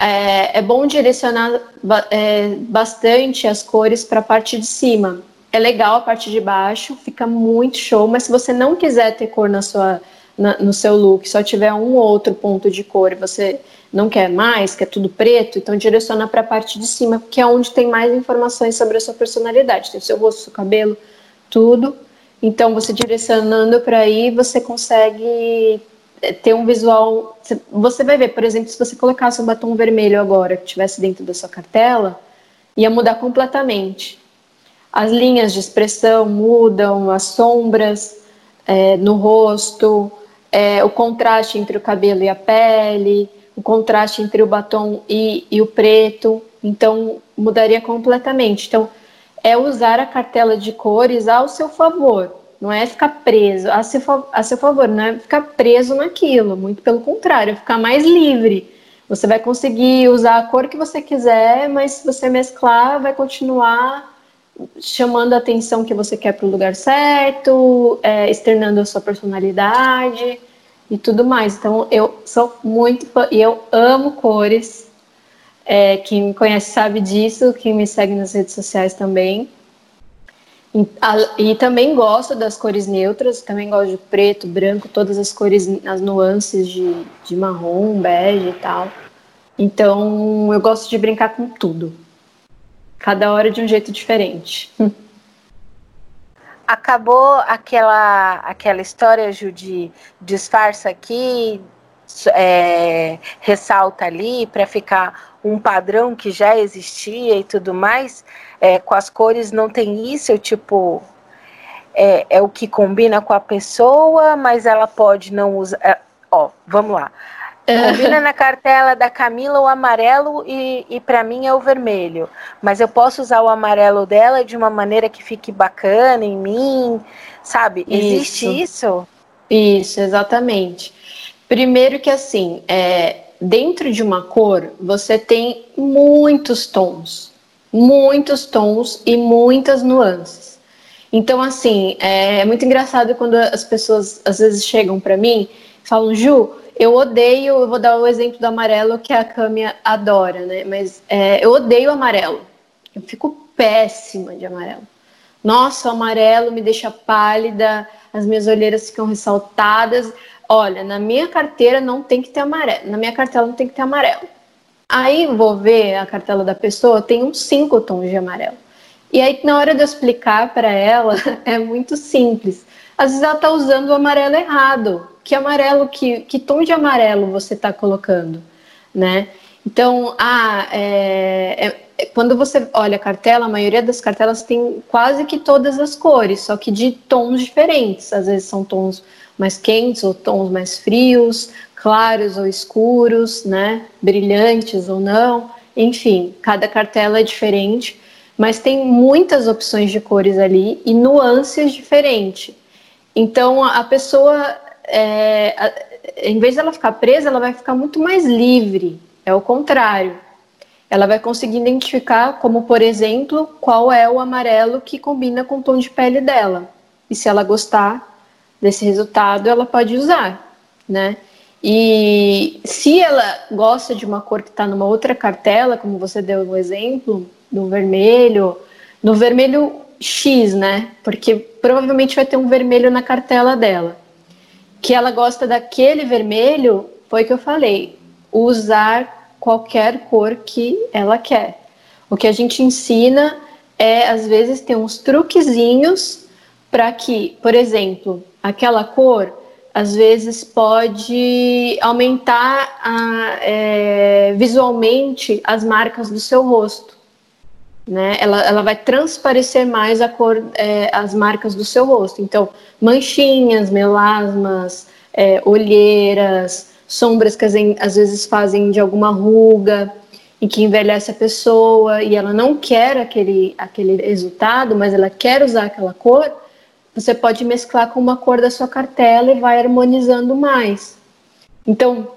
É, é bom direcionar é, bastante as cores para a parte de cima. É legal a parte de baixo, fica muito show, mas se você não quiser ter cor na sua, na, no seu look, só tiver um ou outro ponto de cor e você não quer mais, quer tudo preto, então direciona para a parte de cima, que é onde tem mais informações sobre a sua personalidade. Tem o seu rosto, seu cabelo, tudo. Então, você direcionando para aí, você consegue eh, ter um visual. Você vai ver, por exemplo, se você colocasse um batom vermelho agora que estivesse dentro da sua cartela, ia mudar completamente. As linhas de expressão mudam, as sombras é, no rosto, é, o contraste entre o cabelo e a pele, o contraste entre o batom e, e o preto. Então, mudaria completamente. Então, é usar a cartela de cores ao seu favor. Não é ficar preso a seu, a seu favor, não é ficar preso naquilo. Muito pelo contrário, é ficar mais livre. Você vai conseguir usar a cor que você quiser, mas se você mesclar, vai continuar chamando a atenção que você quer para o lugar certo, é, externando a sua personalidade e tudo mais. Então, eu sou muito fã e eu amo cores. É, quem me conhece sabe disso, quem me segue nas redes sociais também. E, a, e, também gosto das cores neutras, também gosto de preto, branco, todas as cores, as nuances de, de marrom, bege e tal. Então eu gosto de brincar com tudo. Cada hora de um jeito diferente. Acabou aquela, aquela história, Ju, de disfarça aqui, é, ressalta ali para ficar um padrão que já existia e tudo mais, é, com as cores não tem isso, tipo, é, é, o que combina com a pessoa, mas ela pode não usar. É, ó, vamos lá. Combina na cartela da Camila o amarelo e, e para mim é o vermelho. Mas eu posso usar o amarelo dela de uma maneira que fique bacana em mim, sabe? Existe isso? Isso, exatamente. Primeiro que assim, é, dentro de uma cor, você tem muitos tons, muitos tons e muitas nuances. Então, assim, é, é muito engraçado quando as pessoas às vezes chegam para mim e falam, Ju, eu odeio, eu vou dar o exemplo do amarelo que a Cami adora, né? Mas é, eu odeio amarelo. Eu fico péssima de amarelo. Nossa, o amarelo me deixa pálida, as minhas olheiras ficam ressaltadas olha, na minha carteira não tem que ter amarelo, na minha cartela não tem que ter amarelo. Aí vou ver a cartela da pessoa, tem uns cinco tons de amarelo. E aí, na hora de eu explicar para ela, é muito simples. Às vezes ela está usando o amarelo errado. Que amarelo, que, que tom de amarelo você está colocando, né? Então, ah, é, é, quando você olha a cartela, a maioria das cartelas tem quase que todas as cores, só que de tons diferentes. Às vezes são tons mais quentes ou tons mais frios, claros ou escuros, né? Brilhantes ou não. Enfim, cada cartela é diferente, mas tem muitas opções de cores ali e nuances diferentes. Então a pessoa é, em vez dela ficar presa, ela vai ficar muito mais livre. É o contrário. Ela vai conseguir identificar, como por exemplo, qual é o amarelo que combina com o tom de pele dela. E se ela gostar desse resultado, ela pode usar, né? E se ela gosta de uma cor que está numa outra cartela, como você deu o um exemplo, no vermelho, no vermelho X, né? Porque provavelmente vai ter um vermelho na cartela dela. Que ela gosta daquele vermelho, foi que eu falei, usar qualquer cor que ela quer. O que a gente ensina é, às vezes, ter uns truquezinhos para que, por exemplo, aquela cor às vezes pode aumentar a, é, visualmente as marcas do seu rosto. Né? Ela, ela vai transparecer mais a cor, é, as marcas do seu rosto. Então, manchinhas, melasmas, é, olheiras, sombras que às vezes fazem de alguma ruga e que envelhece a pessoa e ela não quer aquele, aquele resultado, mas ela quer usar aquela cor você pode mesclar com uma cor da sua cartela e vai harmonizando mais. Então,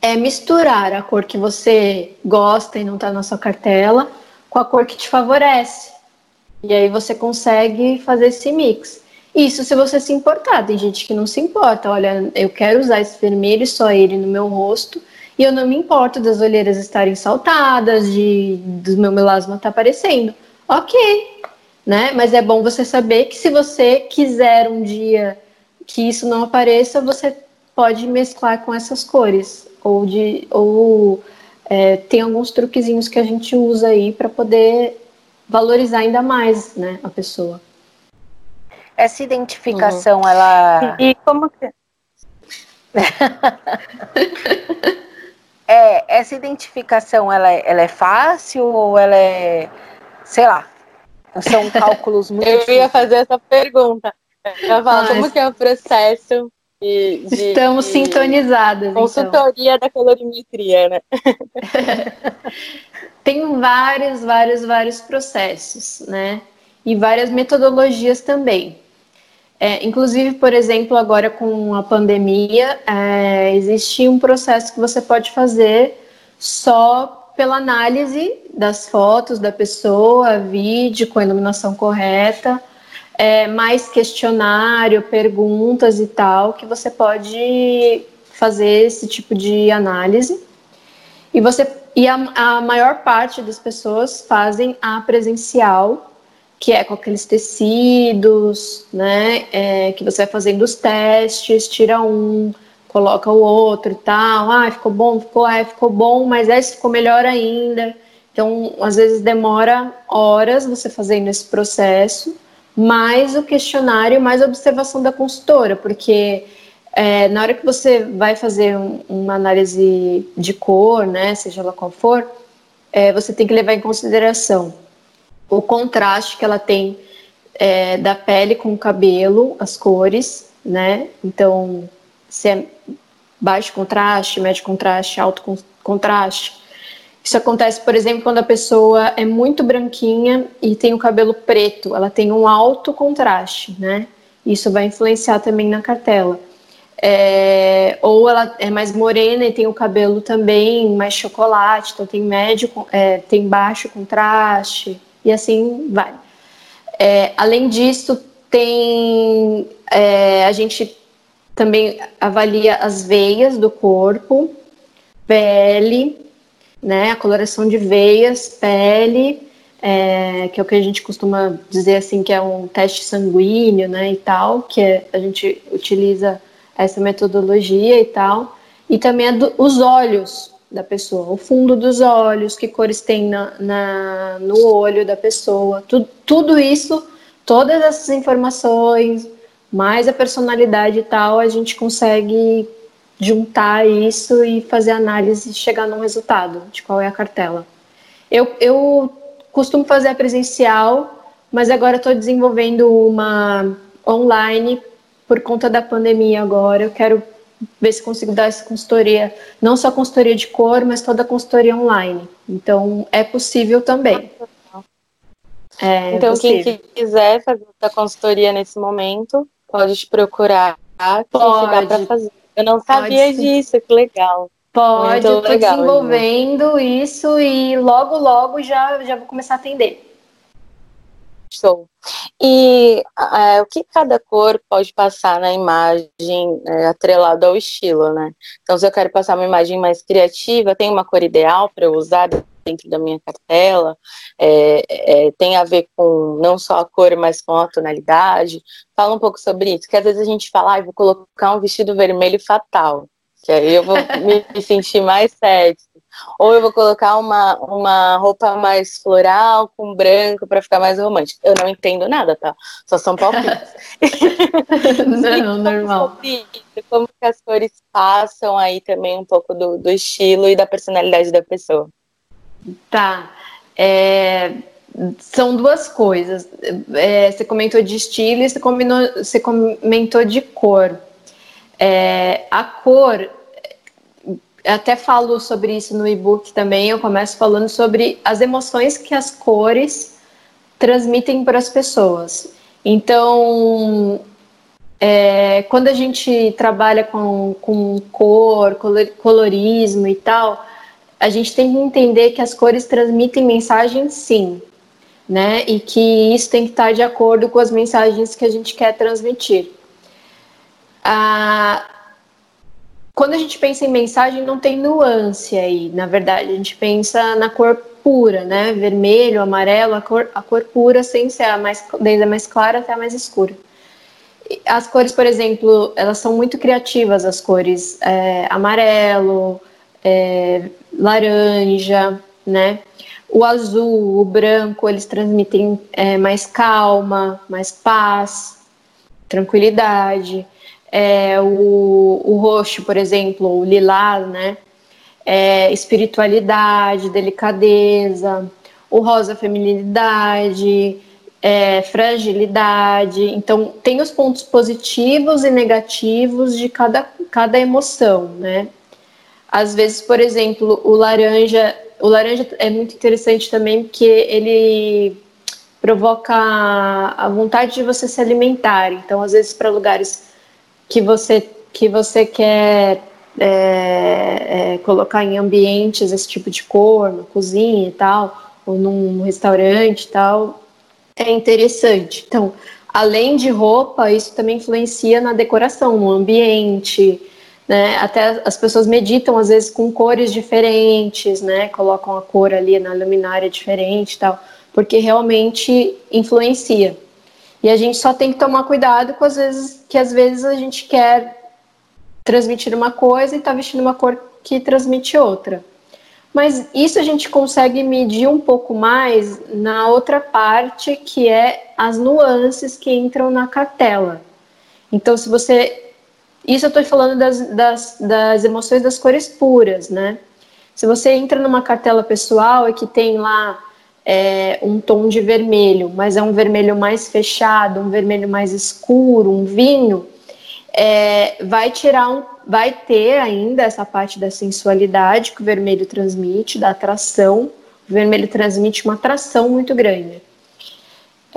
é misturar a cor que você gosta e não está na sua cartela com a cor que te favorece. E aí você consegue fazer esse mix. Isso se você se importar. Tem gente que não se importa. Olha, eu quero usar esse vermelho e só ele no meu rosto. E eu não me importo das olheiras estarem saltadas, de do meu melasma estar tá aparecendo. Ok, né? Mas é bom você saber que se você quiser um dia que isso não apareça, você pode mesclar com essas cores ou de ou é, tem alguns truquezinhos que a gente usa aí para poder valorizar ainda mais, né, a pessoa. Essa identificação, uhum. ela e, e como que é, essa identificação ela, é, ela é fácil ou ela é, sei lá, são cálculos muito. Eu ia fazer essa pergunta. Eu ia falar, como que é o processo de, de Estamos de sintonizadas. Então. Consultoria então. da colorimetria, né? Tem vários, vários, vários processos, né? E várias metodologias também. É, inclusive, por exemplo, agora com a pandemia, é, existe um processo que você pode fazer só pela análise das fotos da pessoa, vídeo com a iluminação correta, é, mais questionário, perguntas e tal, que você pode fazer esse tipo de análise. E você e a, a maior parte das pessoas fazem a presencial, que é com aqueles tecidos, né? É, que você vai fazendo os testes, tira um, coloca o outro e tal. Ah, ficou bom, ficou, é, ficou bom, mas esse ficou melhor ainda. Então, às vezes demora horas você fazendo esse processo, mais o questionário, mais a observação da consultora, porque é, na hora que você vai fazer um, uma análise de cor, né, seja lá qual for, é, você tem que levar em consideração o contraste que ela tem é, da pele com o cabelo, as cores, né? Então, se é baixo contraste, médio contraste, alto contraste. Isso acontece, por exemplo, quando a pessoa é muito branquinha e tem o cabelo preto, ela tem um alto contraste, né? Isso vai influenciar também na cartela. É, ou ela é mais morena e tem o cabelo também mais chocolate, então tem médio, é, tem baixo contraste e assim vai. É, além disso, tem é, a gente também avalia as veias do corpo, pele, né, a coloração de veias, pele, é, que é o que a gente costuma dizer assim que é um teste sanguíneo, né, e tal, que é, a gente utiliza essa metodologia e tal, e também do, os olhos da pessoa, o fundo dos olhos, que cores tem na, na no olho da pessoa, tu, tudo isso, todas essas informações, mais a personalidade e tal, a gente consegue juntar isso e fazer análise e chegar num resultado de qual é a cartela. Eu, eu costumo fazer a presencial, mas agora estou desenvolvendo uma online por conta da pandemia agora. Eu quero ver se consigo dar essa consultoria, não só consultoria de cor, mas toda a consultoria online. Então, é possível também. É então, possível. quem quiser fazer a consultoria nesse momento, Pode te procurar pode. para fazer. Eu não sabia disso, que legal. Pode, eu tô legal, desenvolvendo isso e logo, logo já, já vou começar a atender. Show. E é, o que cada cor pode passar na imagem é, atrelado ao estilo, né? Então, se eu quero passar uma imagem mais criativa, tem uma cor ideal para eu usar dentro da minha cartela? É, é, tem a ver com não só a cor, mas com a tonalidade? Fala um pouco sobre isso, que às vezes a gente fala, ah, vou colocar um vestido vermelho fatal, que aí eu vou me sentir mais sexy. Ou eu vou colocar uma, uma roupa mais floral com branco para ficar mais romântico. Eu não entendo nada, tá? Só são palpites. não, normal. como que as cores passam aí também um pouco do, do estilo e da personalidade da pessoa. Tá. É, são duas coisas. É, você comentou de estilo e você, combinou, você comentou de cor. É, a cor até falo sobre isso no e-book também. Eu começo falando sobre as emoções que as cores transmitem para as pessoas. Então, é, quando a gente trabalha com, com cor, colorismo e tal, a gente tem que entender que as cores transmitem mensagens sim, né? E que isso tem que estar de acordo com as mensagens que a gente quer transmitir. Ah, quando a gente pensa em mensagem, não tem nuance aí, na verdade. A gente pensa na cor pura, né? Vermelho, amarelo, a cor, a cor pura, sem ser a mais, desde a mais clara até a mais escura. As cores, por exemplo, elas são muito criativas, as cores é, amarelo, é, laranja, né? O azul, o branco, eles transmitem é, mais calma, mais paz, tranquilidade é, o, o roxo, por exemplo, o lilás, né? É, espiritualidade, delicadeza, o rosa, feminilidade, é, fragilidade. Então, tem os pontos positivos e negativos de cada, cada emoção, né? Às vezes, por exemplo, o laranja, o laranja é muito interessante também porque ele provoca a vontade de você se alimentar. Então, às vezes, para lugares que você, que você quer é, é, colocar em ambientes esse tipo de cor, na cozinha e tal, ou num restaurante e tal, é interessante. Então, além de roupa, isso também influencia na decoração, no ambiente, né? Até as pessoas meditam às vezes com cores diferentes, né? Colocam a cor ali na luminária diferente e tal, porque realmente influencia. E a gente só tem que tomar cuidado com as vezes que às vezes a gente quer transmitir uma coisa e está vestindo uma cor que transmite outra. Mas isso a gente consegue medir um pouco mais na outra parte, que é as nuances que entram na cartela. Então, se você. Isso eu estou falando das, das, das emoções das cores puras, né? Se você entra numa cartela pessoal e que tem lá é, um tom de vermelho, mas é um vermelho mais fechado, um vermelho mais escuro, um vinho, é, vai tirar um, vai ter ainda essa parte da sensualidade que o vermelho transmite, da atração. O vermelho transmite uma atração muito grande.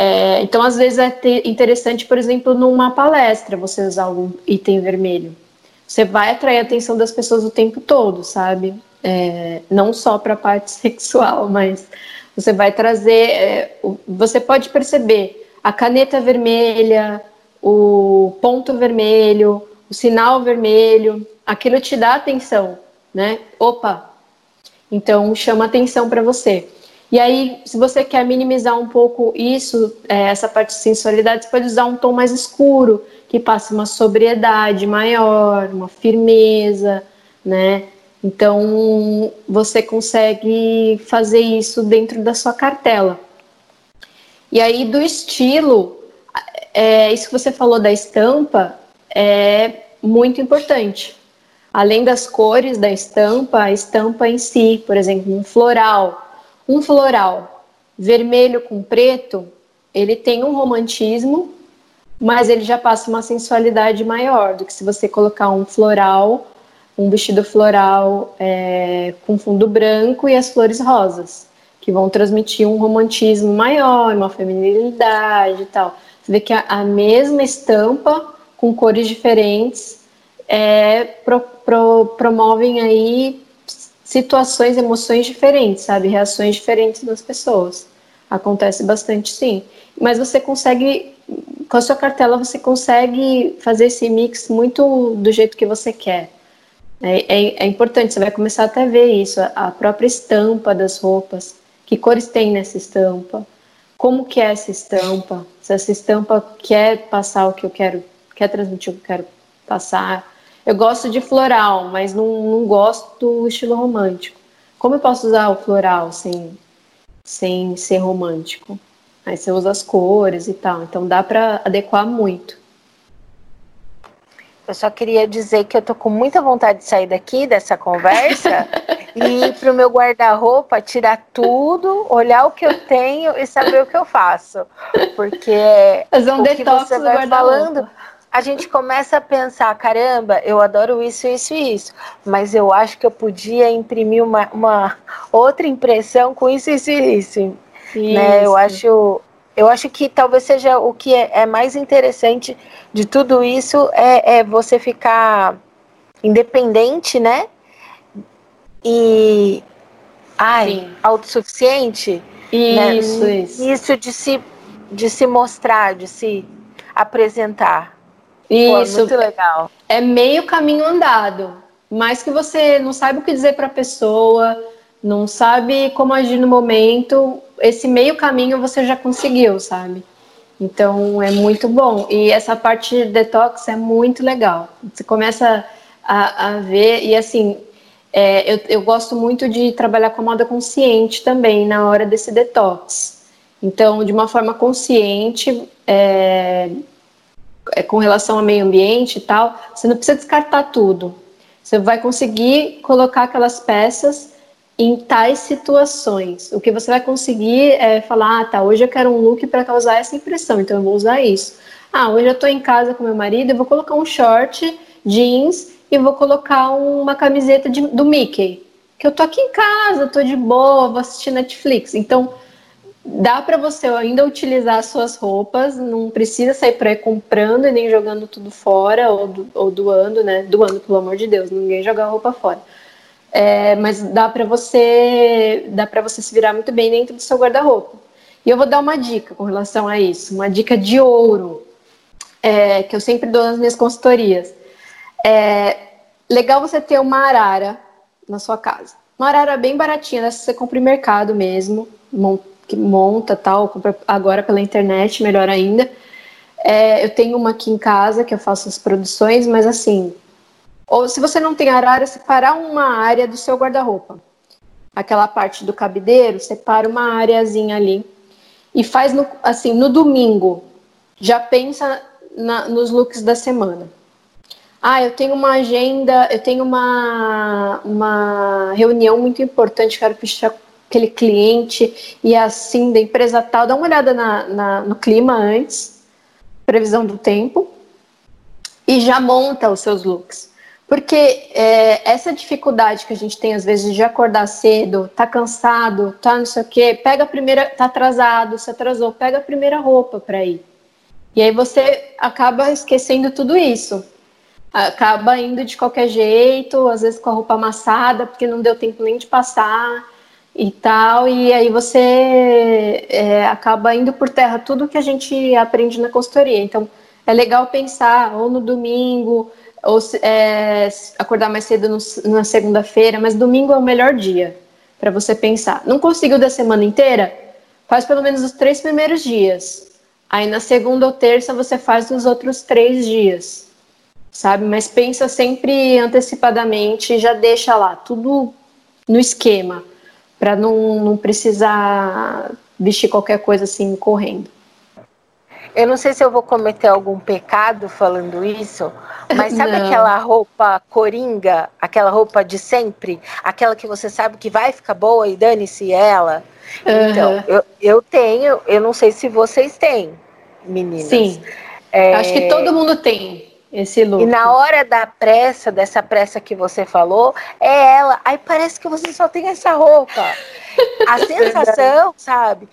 É, então, às vezes é interessante, por exemplo, numa palestra, você usar algum item vermelho. Você vai atrair a atenção das pessoas o tempo todo, sabe? É, não só para a parte sexual, mas você vai trazer, é, você pode perceber a caneta vermelha, o ponto vermelho, o sinal vermelho, aquilo te dá atenção, né? Opa! Então chama atenção para você. E aí, se você quer minimizar um pouco isso, é, essa parte de sensualidade, você pode usar um tom mais escuro, que passe uma sobriedade maior, uma firmeza, né? Então, você consegue fazer isso dentro da sua cartela. E aí, do estilo, é, isso que você falou da estampa é muito importante. Além das cores da estampa, a estampa em si, por exemplo, um floral. Um floral vermelho com preto, ele tem um romantismo, mas ele já passa uma sensualidade maior do que se você colocar um floral um vestido floral é, com fundo branco e as flores rosas, que vão transmitir um romantismo maior, uma feminilidade e tal. Você vê que a, a mesma estampa, com cores diferentes, é, pro, pro, promovem aí situações, emoções diferentes, sabe? Reações diferentes das pessoas. Acontece bastante, sim. Mas você consegue, com a sua cartela, você consegue fazer esse mix muito do jeito que você quer. É, é, é importante, você vai começar até a ver isso, a própria estampa das roupas, que cores tem nessa estampa, como que é essa estampa, se essa estampa quer passar o que eu quero, quer transmitir o que eu quero passar, eu gosto de floral, mas não, não gosto do estilo romântico. Como eu posso usar o floral sem, sem ser romântico? Aí você usa as cores e tal. Então dá para adequar muito. Eu só queria dizer que eu tô com muita vontade de sair daqui dessa conversa e ir pro meu guarda-roupa, tirar tudo, olhar o que eu tenho e saber o que eu faço. Porque Fazer um o que você vai falando a gente começa a pensar, caramba, eu adoro isso, isso e isso, mas eu acho que eu podia imprimir uma, uma outra impressão com isso, isso e isso. isso. Né? Eu acho, eu acho que talvez seja o que é, é mais interessante de tudo isso é, é, você ficar independente, né? E ai, Sim. autossuficiente. Isso, né? isso. Isso de se, de se mostrar, de se apresentar. Isso. Pô, muito legal. É meio caminho andado. Mas que você não sabe o que dizer para a pessoa, não sabe como agir no momento, esse meio caminho você já conseguiu, sabe? Então é muito bom. E essa parte de detox é muito legal. Você começa a, a ver, e assim, é, eu, eu gosto muito de trabalhar com a moda consciente também na hora desse detox. Então, de uma forma consciente, é, é, com relação ao meio ambiente e tal, você não precisa descartar tudo. Você vai conseguir colocar aquelas peças em tais situações. O que você vai conseguir é falar, ah, tá, hoje eu quero um look para causar essa impressão, então eu vou usar isso. Ah, hoje eu estou em casa com meu marido, eu vou colocar um short, jeans e vou colocar uma camiseta de, do Mickey. Que eu tô aqui em casa, tô de boa, vou assistir Netflix. Então, dá para você ainda utilizar as suas roupas, não precisa sair por aí comprando e nem jogando tudo fora ou, do, ou doando, né? Doando, pelo amor de Deus, ninguém joga roupa fora. É, mas dá para você dá para você se virar muito bem dentro do seu guarda-roupa. E eu vou dar uma dica com relação a isso, uma dica de ouro é, que eu sempre dou nas minhas consultorias. É legal você ter uma arara na sua casa. Uma arara bem baratinha, dessa você compra em mercado mesmo, que monta tal, compra agora pela internet, melhor ainda. É, eu tenho uma aqui em casa que eu faço as produções, mas assim, ou se você não tem arara, separar uma área do seu guarda-roupa. Aquela parte do cabideiro, separa uma areazinha ali e faz no, assim, no domingo. Já pensa na, nos looks da semana. Ah, eu tenho uma agenda, eu tenho uma, uma reunião muito importante, quero fechar aquele cliente e assim da empresa tal, dá uma olhada na, na, no clima antes, previsão do tempo, e já monta os seus looks. Porque é, essa dificuldade que a gente tem às vezes de acordar cedo, tá cansado, tá não sei o quê, pega a primeira, tá atrasado, se atrasou, pega a primeira roupa para ir. E aí você acaba esquecendo tudo isso. Acaba indo de qualquer jeito, às vezes com a roupa amassada, porque não deu tempo nem de passar e tal, e aí você é, acaba indo por terra tudo que a gente aprende na consultoria. Então, é legal pensar ou no domingo, ou é, acordar mais cedo no, na segunda-feira, mas domingo é o melhor dia para você pensar. Não conseguiu da semana inteira? Faz pelo menos os três primeiros dias. Aí na segunda ou terça você faz os outros três dias, sabe? Mas pensa sempre antecipadamente, já deixa lá tudo no esquema para não, não precisar vestir qualquer coisa assim correndo. Eu não sei se eu vou cometer algum pecado falando isso, mas sabe não. aquela roupa coringa, aquela roupa de sempre, aquela que você sabe que vai ficar boa e dane-se ela? Uhum. Então, eu, eu tenho, eu não sei se vocês têm, meninas. Sim. É... Acho que todo mundo tem. Esse. E na hora da pressa, dessa pressa que você falou, é ela. Aí parece que você só tem essa roupa. A sensação, sabe?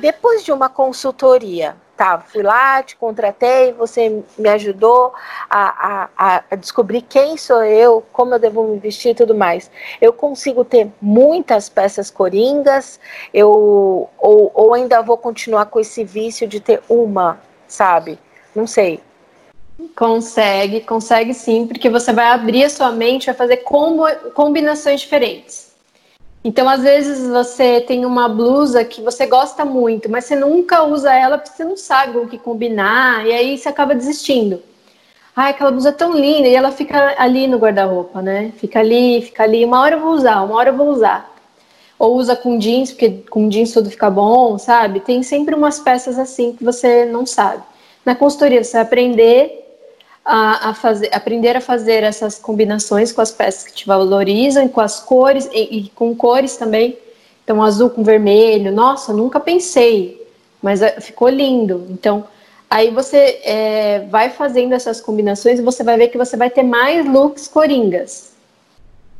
Depois de uma consultoria, tá? Fui lá, te contratei, você me ajudou a, a, a descobrir quem sou eu, como eu devo me vestir e tudo mais. Eu consigo ter muitas peças coringas, eu ou, ou ainda vou continuar com esse vício de ter uma, sabe? Não sei. Consegue, consegue sim, porque você vai abrir a sua mente, vai fazer combo, combinações diferentes. Então, às vezes, você tem uma blusa que você gosta muito, mas você nunca usa ela porque você não sabe o que combinar, e aí você acaba desistindo. Ai, aquela blusa é tão linda, e ela fica ali no guarda-roupa, né? Fica ali, fica ali, uma hora eu vou usar, uma hora eu vou usar. Ou usa com jeans, porque com jeans tudo fica bom, sabe? Tem sempre umas peças assim que você não sabe. Na consultoria, você vai aprender a, a, fazer, aprender a fazer essas combinações com as peças que te valorizam, com as cores e, e, com cores também. Então, azul com vermelho, nossa, nunca pensei, mas é, ficou lindo. Então, aí você é, vai fazendo essas combinações e você vai ver que você vai ter mais looks coringas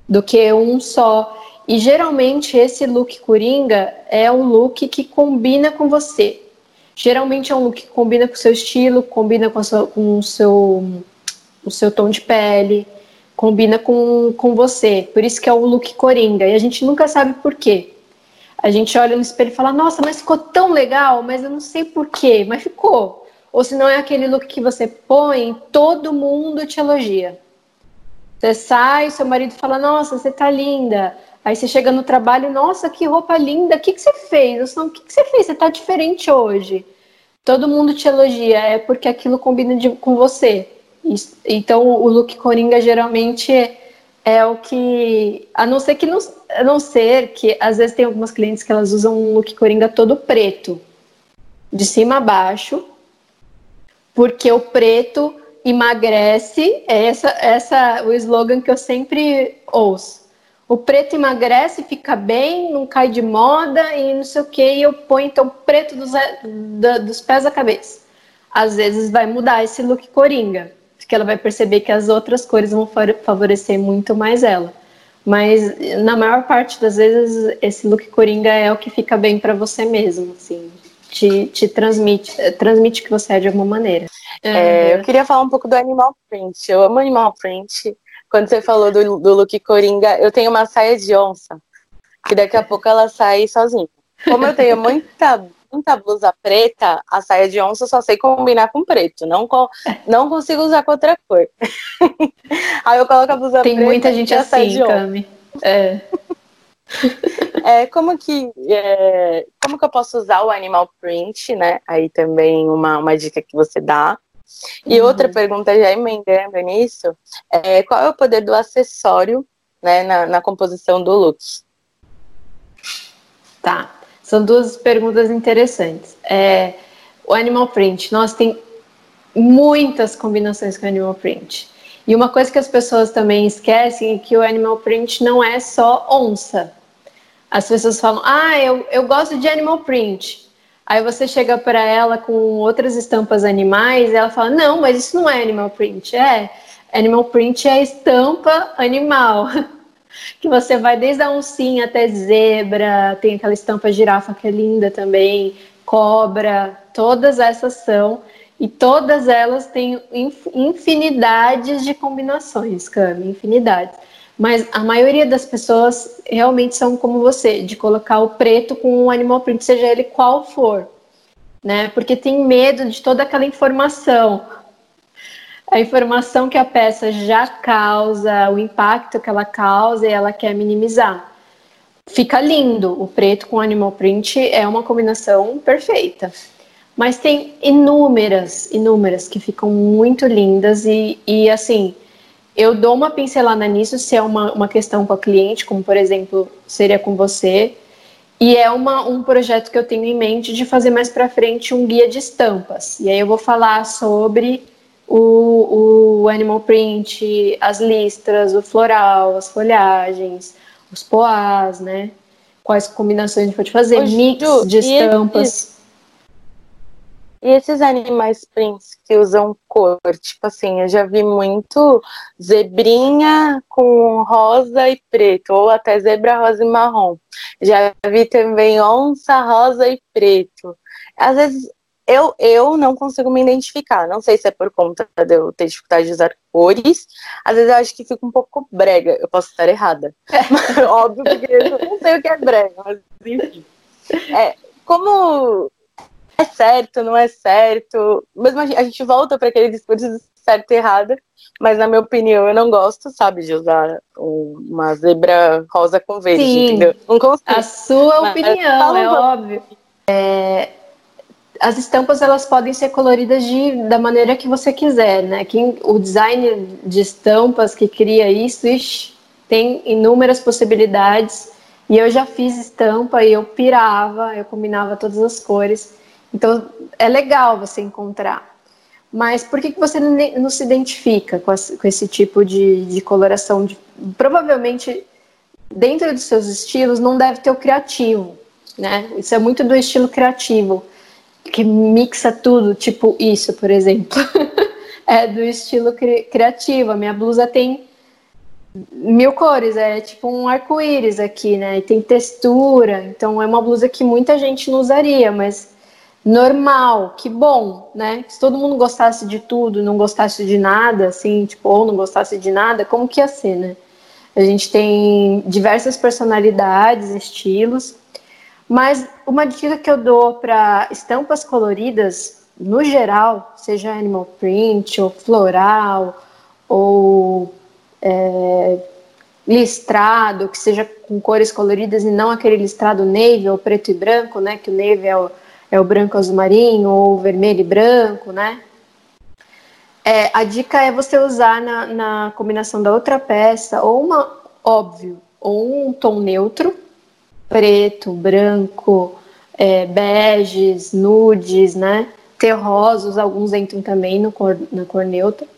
do que um só. E geralmente esse look coringa é um look que combina com você. Geralmente é um look que combina com o seu estilo, combina com, sua, com o, seu, o seu tom de pele, combina com, com você. Por isso que é o look coringa. E a gente nunca sabe por quê. A gente olha no espelho e fala, nossa, mas ficou tão legal, mas eu não sei por quê, mas ficou. Ou se não é aquele look que você põe, todo mundo te elogia. Você sai, seu marido fala, nossa, você tá linda. Aí você chega no trabalho, nossa, que roupa linda, o que, que você fez? o que, que você fez? Você tá diferente hoje. Todo mundo te elogia, é porque aquilo combina de, com você. Então o look coringa geralmente é, é, o que. A não ser que não, a não ser que às vezes tem algumas clientes que elas usam um look coringa todo preto, de cima a baixo, porque o preto emagrece, é essa, essa o slogan que eu sempre ouço o preto emagrece, fica bem, não cai de moda e não sei o que, e eu ponho então preto dos, da, dos pés à cabeça. Às vezes vai mudar esse look coringa, porque ela vai perceber que as outras cores vão favorecer muito mais ela. Mas na maior parte das vezes esse look coringa é o que fica bem para você mesmo, assim, te, te transmite, transmite que você é de alguma maneira. É, eu queria falar um pouco do animal print. Eu amo animal print quando você falou do, do look coringa, eu tenho uma saia de onça, que daqui a pouco ela sai sozinha. Como eu tenho muita, muita blusa preta, a saia de onça eu só sei combinar com preto, não, com, não consigo usar com outra cor. Aí eu coloco a blusa Tem preta. Tem muita gente assim, Cami. É. é, como que é, como que eu posso usar o animal print, né? Aí também uma, uma dica que você dá. E uhum. outra pergunta, já emendando nisso, é qual é o poder do acessório né, na, na composição do look? Tá, são duas perguntas interessantes. É, o animal print, nós tem muitas combinações com animal print. E uma coisa que as pessoas também esquecem é que o animal print não é só onça. As pessoas falam, ah, eu, eu gosto de animal print. Aí você chega para ela com outras estampas animais e ela fala: Não, mas isso não é animal print. É, animal print é estampa animal. que você vai desde a oncinha até zebra, tem aquela estampa girafa que é linda também, cobra, todas essas são. E todas elas têm infinidades de combinações, Cami, infinidades. Mas a maioria das pessoas realmente são como você, de colocar o preto com o animal print, seja ele qual for, né? Porque tem medo de toda aquela informação. A informação que a peça já causa, o impacto que ela causa e ela quer minimizar. Fica lindo. O preto com animal print é uma combinação perfeita. Mas tem inúmeras, inúmeras que ficam muito lindas e, e assim, eu dou uma pincelada nisso se é uma, uma questão com a cliente, como por exemplo seria com você, e é uma, um projeto que eu tenho em mente de fazer mais para frente um guia de estampas. E aí eu vou falar sobre o, o animal print, as listras, o floral, as folhagens, os poás, né? Quais combinações a gente pode fazer, Ô, mix Ju, de estampas. E esses animais prints que usam cor, tipo assim, eu já vi muito zebrinha com rosa e preto, ou até zebra rosa e marrom. Já vi também onça rosa e preto. Às vezes eu, eu não consigo me identificar. Não sei se é por conta de eu ter dificuldade de usar cores. Às vezes eu acho que fica um pouco brega. Eu posso estar errada. Óbvio, porque eu não sei o que é brega, mas enfim. É, como é certo, não é certo. Mesmo a gente volta para aquele discurso de certo e errado, mas na minha opinião eu não gosto, sabe, de usar uma zebra rosa com verde, Sim, entendeu? Não consigo. A sua mas, opinião, é óbvio. É, as estampas elas podem ser coloridas de, da maneira que você quiser, né? Quem, o design de estampas que cria isso, ixi, tem inúmeras possibilidades. E eu já fiz estampa e eu pirava, eu combinava todas as cores. Então é legal você encontrar. Mas por que, que você não se identifica com, esse tipo de, de coloração? De, provavelmente, dentro dos seus estilos, não deve ter o criativo, né? Isso é muito do estilo criativo que mixa tudo, tipo isso, por exemplo. é do estilo cri criativo. A minha blusa tem mil cores, é tipo um arco-íris aqui, né? E tem textura, então é uma blusa que muita gente não usaria, mas normal, que bom, né? Se todo mundo gostasse de tudo, não gostasse de nada, assim, tipo, ou não gostasse de nada, como que ia ser, né? A gente tem diversas personalidades, estilos, mas uma dica que eu dou para estampas coloridas, no geral, seja animal print ou floral ou é, listrado, que seja com cores coloridas e não aquele listrado navy ou preto e branco, né? Que o navy é o, é o branco azul marinho ou vermelho e branco, né? É, a dica é você usar na, na combinação da outra peça ou uma, óbvio, ou um tom neutro, preto, branco, é, beges, nudes, né? Terrosos, alguns entram também no cor, na cor neutra.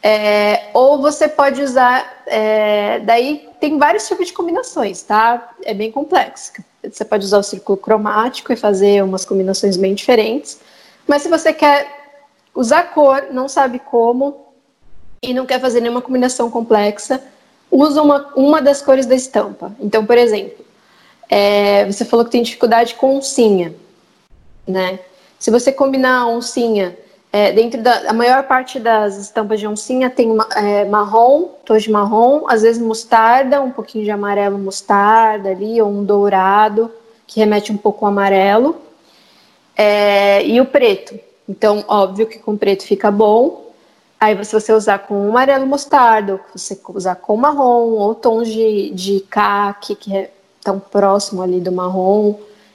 É, ou você pode usar, é, daí tem vários tipos de combinações, tá? É bem complexo. Você pode usar o círculo cromático e fazer umas combinações bem diferentes. Mas se você quer usar cor, não sabe como e não quer fazer nenhuma combinação complexa, usa uma, uma das cores da estampa. Então, por exemplo, é, você falou que tem dificuldade com oncinha, né? Se você combinar a oncinha, é, dentro da a maior parte das estampas de oncinha tem é, marrom, tons de marrom, às vezes mostarda, um pouquinho de amarelo mostarda ali, ou um dourado, que remete um pouco ao amarelo, é, e o preto. Então, óbvio que com preto fica bom. Aí, se você usar com amarelo mostarda, ou você usar com marrom, ou tons de, de caque, que é tão próximo ali do marrom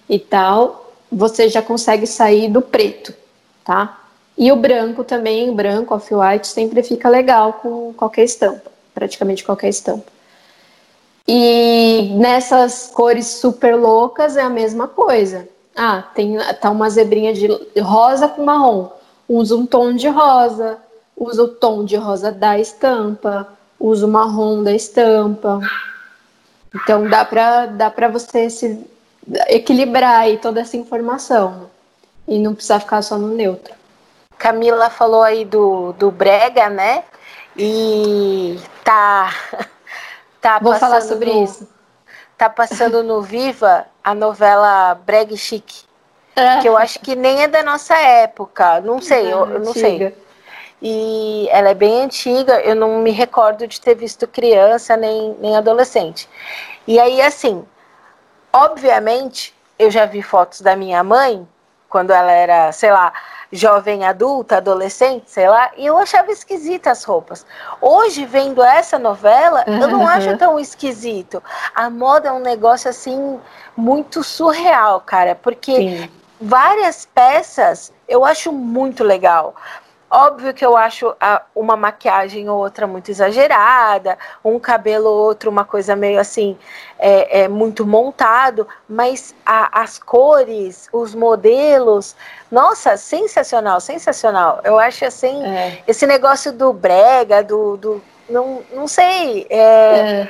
e tal, você já consegue sair do preto, tá? E o branco também, branco, off-white, sempre fica legal com qualquer estampa, praticamente qualquer estampa. E nessas cores super loucas é a mesma coisa. Ah, tem tá uma zebrinha de rosa com marrom. Usa um tom de rosa, usa o tom de rosa da estampa, usa o marrom da estampa. Então dá para dá para você se equilibrar aí toda essa informação e não precisar ficar só no neutro. Camila falou aí do, do brega, né? E tá tá Vou falar sobre no, isso. Tá passando no Viva a novela Brega Chique. É. Que eu acho que nem é da nossa época. Não sei, eu, eu não sei e ela é bem antiga, eu não me recordo de ter visto criança nem, nem adolescente. E aí, assim, obviamente, eu já vi fotos da minha mãe, quando ela era, sei lá, jovem adulta, adolescente, sei lá, e eu achava esquisita as roupas. Hoje, vendo essa novela, uhum. eu não acho tão esquisito. A moda é um negócio, assim, muito surreal, cara, porque Sim. várias peças eu acho muito legal. Óbvio que eu acho a, uma maquiagem ou outra muito exagerada, um cabelo ou outro uma coisa meio assim, é, é muito montado, mas a, as cores, os modelos, nossa, sensacional, sensacional. Eu acho assim, é. esse negócio do brega, do, do não, não sei, é, é.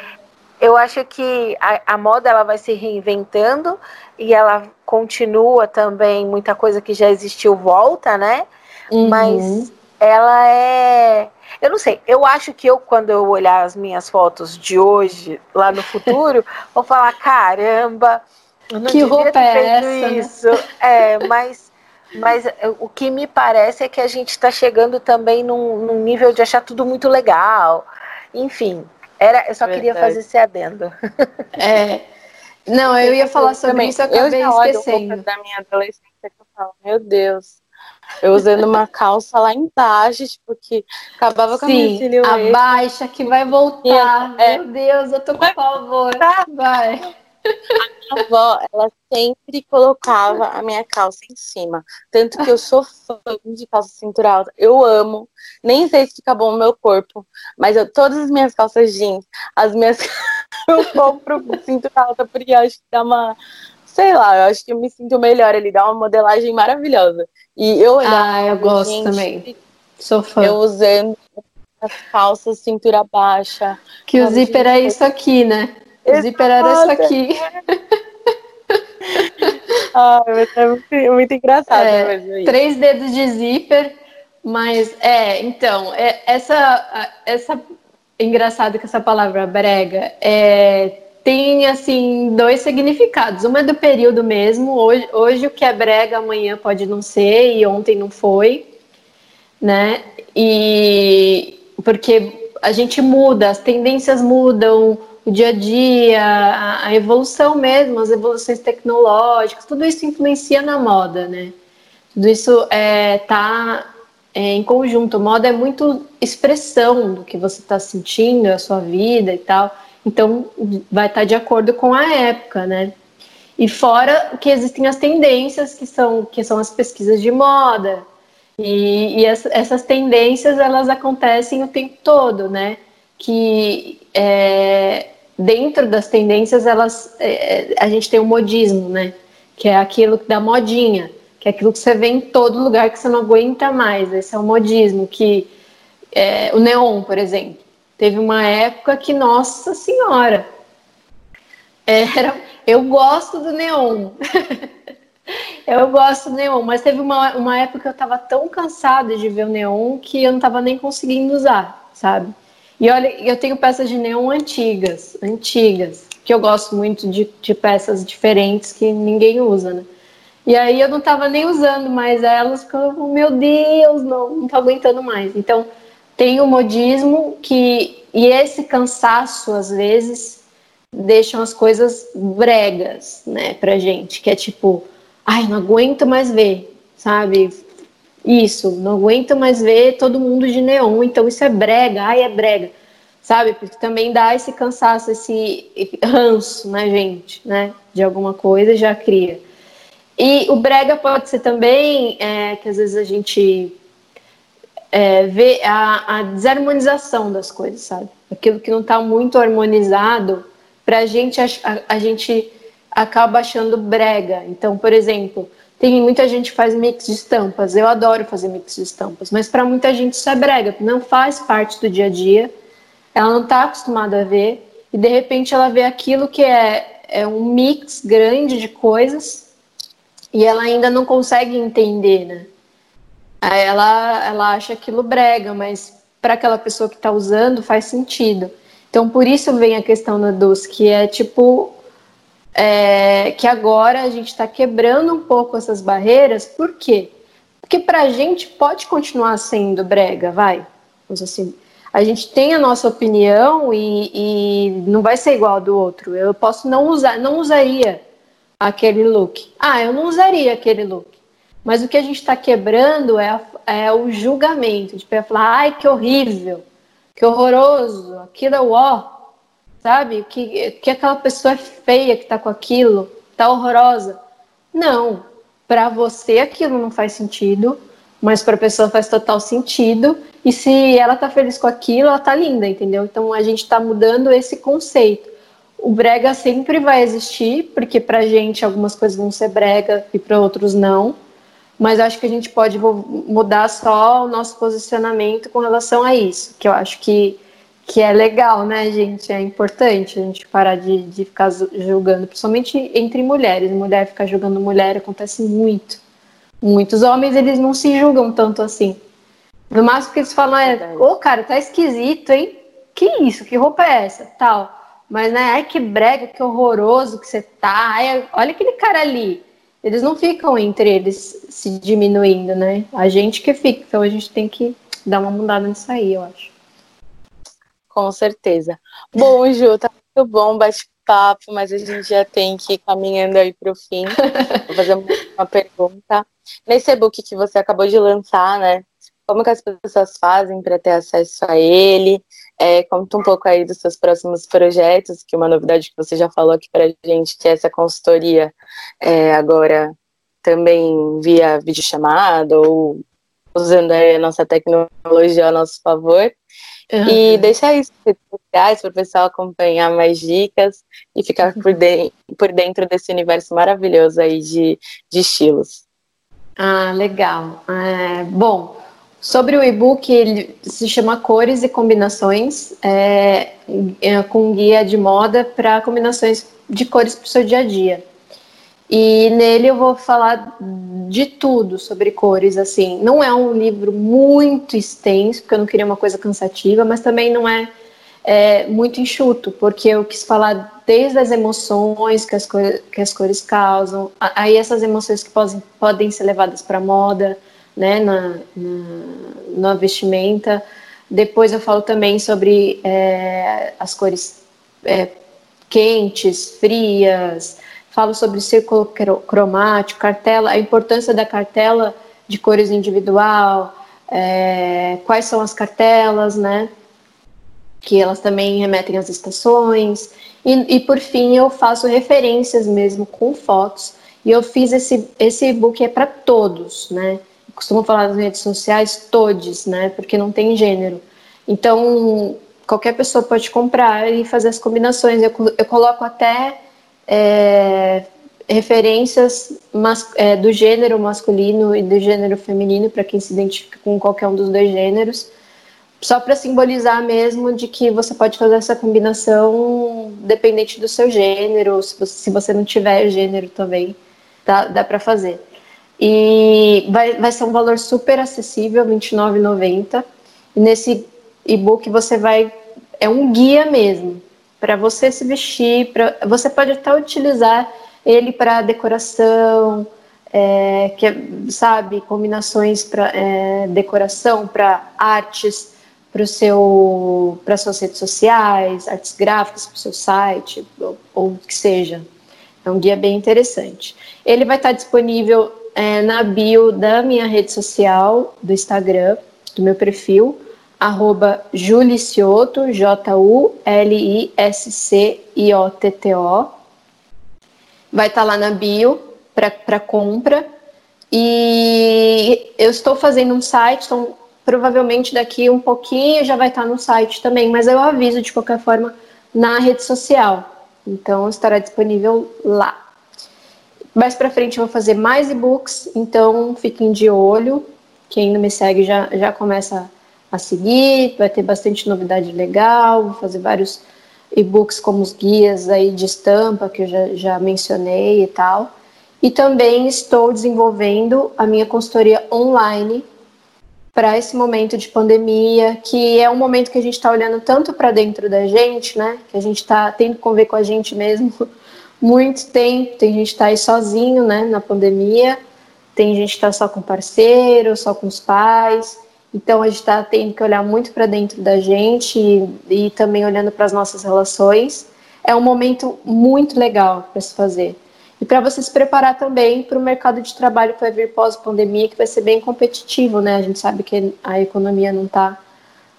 eu acho que a, a moda ela vai se reinventando e ela continua também, muita coisa que já existiu volta, né? Uhum. Mas ela é. Eu não sei, eu acho que eu, quando eu olhar as minhas fotos de hoje, lá no futuro, vou falar: caramba, eu não que roupa ter é essa, né? isso. Né? É, mas, mas o que me parece é que a gente está chegando também num, num, nível de achar tudo muito legal. Enfim, era, eu só Verdade. queria fazer esse adendo. É. Não, eu ia falar sobre também. isso, eu acabei eu esquecendo. da minha adolescência que eu falo, meu Deus. Eu usando uma calça lá embaixo, tipo, que acabava com a minha silhueta. a baixa que vai voltar. É. Meu Deus, eu tô com pavor. Vai. A minha avó, ela sempre colocava a minha calça em cima. Tanto que eu sou fã de calça cintura alta. Eu amo. Nem sei se fica bom no meu corpo. Mas eu, todas as minhas calças jeans, as minhas. eu compro cintura alta porque acho que dá uma. Sei lá, eu acho que eu me sinto melhor. Ele dá uma modelagem maravilhosa. E eu Ah, eu gosto gente, também. Sou fã. Eu usando as calças cintura baixa. Que o zíper é isso aqui, né? O zíper era isso aqui. ah, é muito, muito engraçado é. Três dedos de zíper, mas é, então, é, essa, essa engraçado que essa palavra brega é, tem assim dois significados. Uma é do período mesmo. Hoje, hoje o que é brega amanhã pode não ser e ontem não foi, né? E porque a gente muda, as tendências mudam, o dia a dia, a, evolução mesmo, as evoluções tecnológicas, tudo isso influencia na moda, né? Tudo isso é, tá é, em conjunto. Moda é muito expressão do que você está sentindo, a sua vida e tal. Então, vai estar tá de acordo com a época, né? E fora que existem as tendências, que são, que são as pesquisas de moda. E, e essas tendências, elas acontecem o tempo todo, né? Que é, dentro das tendências, elas, é, a gente tem o modismo, né? Que é aquilo da modinha, que é aquilo que você vê em todo lugar que você não aguenta mais. Esse é o modismo, que é, o neon, por exemplo. Teve uma época que, nossa senhora, era, eu gosto do neon. eu gosto do neon, mas teve uma, uma época que eu estava tão cansada de ver o neon que eu não estava nem conseguindo usar, sabe? E olha, eu tenho peças de neon antigas, antigas, que eu gosto muito de, de peças diferentes que ninguém usa, né? E aí eu não estava nem usando mais elas, porque eu, meu Deus, não, não tô aguentando mais. Então, tem o modismo que e esse cansaço às vezes deixam as coisas bregas, né, pra gente, que é tipo, ai, não aguento mais ver, sabe? Isso, não aguento mais ver todo mundo de neon, então isso é brega, ai, é brega, sabe? Porque também dá esse cansaço, esse ranço na gente, né? De alguma coisa já cria. E o brega pode ser também é, que às vezes a gente é, vê a, a, desarmonização das coisas, sabe? Aquilo que não está muito harmonizado, para a, a gente acaba achando brega. Então, por exemplo, tem muita gente que faz mix de estampas. Eu adoro fazer mix de estampas, mas para muita gente isso é brega, não faz parte do dia a dia. Ela não está acostumada a ver e de repente ela vê aquilo que é, é um mix grande de coisas e ela ainda não consegue entender, né? Aí ela, ela acha aquilo brega, mas para aquela pessoa que está usando faz sentido. Então por isso vem a questão da doce, que é tipo é, que agora a gente está quebrando um pouco essas barreiras, por quê? Porque para a gente pode continuar sendo brega, vai. Assim, a gente tem a nossa opinião e, e, não vai ser igual do outro. Eu posso não usar, não usaria aquele look. Ah, eu não usaria aquele look. Mas o que a gente está quebrando é, é, o julgamento, de falar, ai, que horrível, que horroroso, aquilo é o ó sabe? Que, que aquela pessoa é feia que tá com aquilo, tá horrorosa. Não, para você aquilo não faz sentido, mas para a pessoa faz total sentido. E se ela tá feliz com aquilo, ela tá linda, entendeu? Então a gente tá mudando esse conceito. O brega sempre vai existir, porque pra gente algumas coisas vão ser brega e para outros não. Mas acho que a gente pode mudar só o nosso posicionamento com relação a isso, que eu acho que que é legal, né, gente? É importante a gente parar de, de ficar julgando, principalmente entre mulheres. Mulher ficar julgando mulher acontece muito. Muitos homens, eles não se julgam tanto assim. No máximo que eles falam é, ô oh, cara, tá esquisito, hein? Que isso? Que roupa é essa? Tal. Mas, né, ai que brega, que horroroso que você tá. Ai, olha aquele cara ali. Eles não ficam entre eles se diminuindo, né? A gente que fica. Então a gente tem que dar uma mudada nisso aí, eu acho. Com certeza. Bom, Ju, tá muito bom bate-papo, mas a gente já tem que ir caminhando aí para o fim. Vou fazer uma pergunta. Nesse e-book que você acabou de lançar, né? Como que as pessoas fazem para ter acesso a ele? É, conta um pouco aí dos seus próximos projetos, que uma novidade que você já falou aqui para a gente, que é essa consultoria é, agora também via videochamada ou usando a nossa tecnologia a nosso favor. Uhum. E deixar isso sociais para o pessoal acompanhar mais dicas e ficar por, de, por dentro desse universo maravilhoso aí de, de estilos. Ah, legal. É, bom, Sobre o e-book, ele se chama Cores e Combinações, é, é, com guia de moda para combinações de cores para o seu dia a dia. E nele eu vou falar de tudo sobre cores, assim. Não é um livro muito extenso, porque eu não queria uma coisa cansativa, mas também não é, é muito enxuto, porque eu quis falar desde as emoções que as, cores, que as cores causam, aí essas emoções que podem, podem ser levadas para moda, né, na, na, na, vestimenta. Depois eu falo também sobre é, as cores é, quentes, frias, falo sobre círculo cromático, cartela, a importância da cartela de cores individual, é, quais são as cartelas, né? Que elas também remetem às estações. E, e por fim, eu faço referências mesmo com fotos. E eu fiz esse, esse e-book é para todos, né? Costumo falar nas redes sociais, todes, né? Porque não tem gênero. Então, qualquer pessoa pode comprar e fazer as combinações. Eu, eu coloco até é, referências mas, é, do gênero masculino e do gênero feminino, para quem se identifica com qualquer um dos dois gêneros, só para simbolizar mesmo de que você pode fazer essa combinação dependente do seu gênero, se você, se você não tiver gênero também, dá, dá para fazer. E vai, vai ser um valor super acessível, R$ 29,90. E nesse e-book você vai. É um guia mesmo, para você se vestir. Pra, você pode até utilizar ele para decoração, é, que é, sabe, combinações para é, decoração, para artes, para seu, para suas redes sociais, artes gráficas para o seu site, ou, ou o que seja. É um guia bem interessante. Ele vai estar disponível é, na bio da minha rede social, do Instagram, do meu perfil, arroba Julicioto, J-U-L-I-S-C-I-O-T-T-O. Vai estar tá lá na bio para compra. E eu estou fazendo um site, então provavelmente daqui um pouquinho já vai estar tá no site também, mas eu aviso de qualquer forma na rede social. Então estará disponível lá. Mais para frente eu vou fazer mais e-books, então fiquem de olho. Quem não me segue já, já começa a seguir, vai ter bastante novidade legal, vou fazer vários e-books como os guias aí de estampa que eu já, já mencionei e tal. E também estou desenvolvendo a minha consultoria online para esse momento de pandemia, que é um momento que a gente está olhando tanto para dentro da gente, né? Que a gente está tendo que conviver com a gente mesmo muito tempo. Tem gente que está aí sozinho, né, na pandemia. Tem gente que está só com parceiro, só com os pais. Então a gente está tendo que olhar muito para dentro da gente e, e também olhando para as nossas relações. É um momento muito legal para se fazer. E para você se preparar também para o mercado de trabalho que vai vir pós-pandemia, que vai ser bem competitivo, né? A gente sabe que a economia não está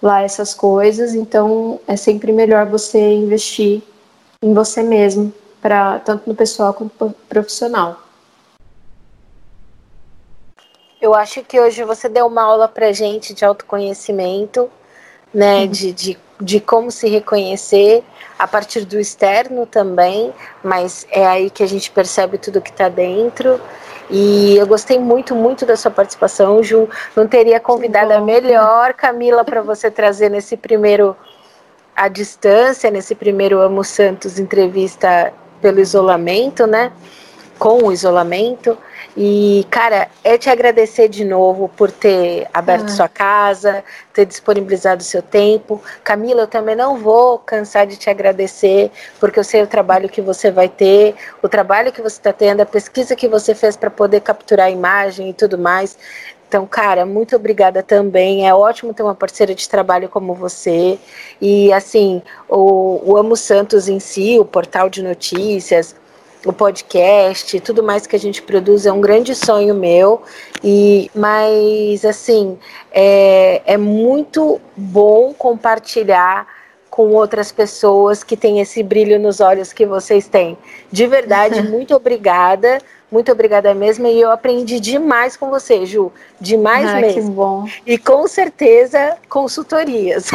lá essas coisas, então é sempre melhor você investir em você mesmo para tanto no pessoal quanto profissional. Eu acho que hoje você deu uma aula para gente de autoconhecimento, né, de, de, de como se reconhecer a partir do externo também, mas é aí que a gente percebe tudo que está dentro. E eu gostei muito, muito da sua participação, Ju. Não teria convidado a melhor Camila para você trazer nesse primeiro à distância nesse primeiro Amo Santos entrevista pelo isolamento, né? Com o isolamento. E, cara, é te agradecer de novo por ter aberto ah. sua casa, ter disponibilizado seu tempo. Camila, eu também não vou cansar de te agradecer, porque eu sei o trabalho que você vai ter, o trabalho que você está tendo, a pesquisa que você fez para poder capturar a imagem e tudo mais. Então, cara, muito obrigada também. É ótimo ter uma parceira de trabalho como você. E, assim, o, o Amo Santos em si, o portal de notícias, o podcast, tudo mais que a gente produz é um grande sonho meu. E mas assim é, é muito bom compartilhar com outras pessoas que têm esse brilho nos olhos que vocês têm. De verdade, muito obrigada. Muito obrigada mesmo. E eu aprendi demais com você, Ju. Demais ah, mesmo. Que bom. E com certeza, consultorias.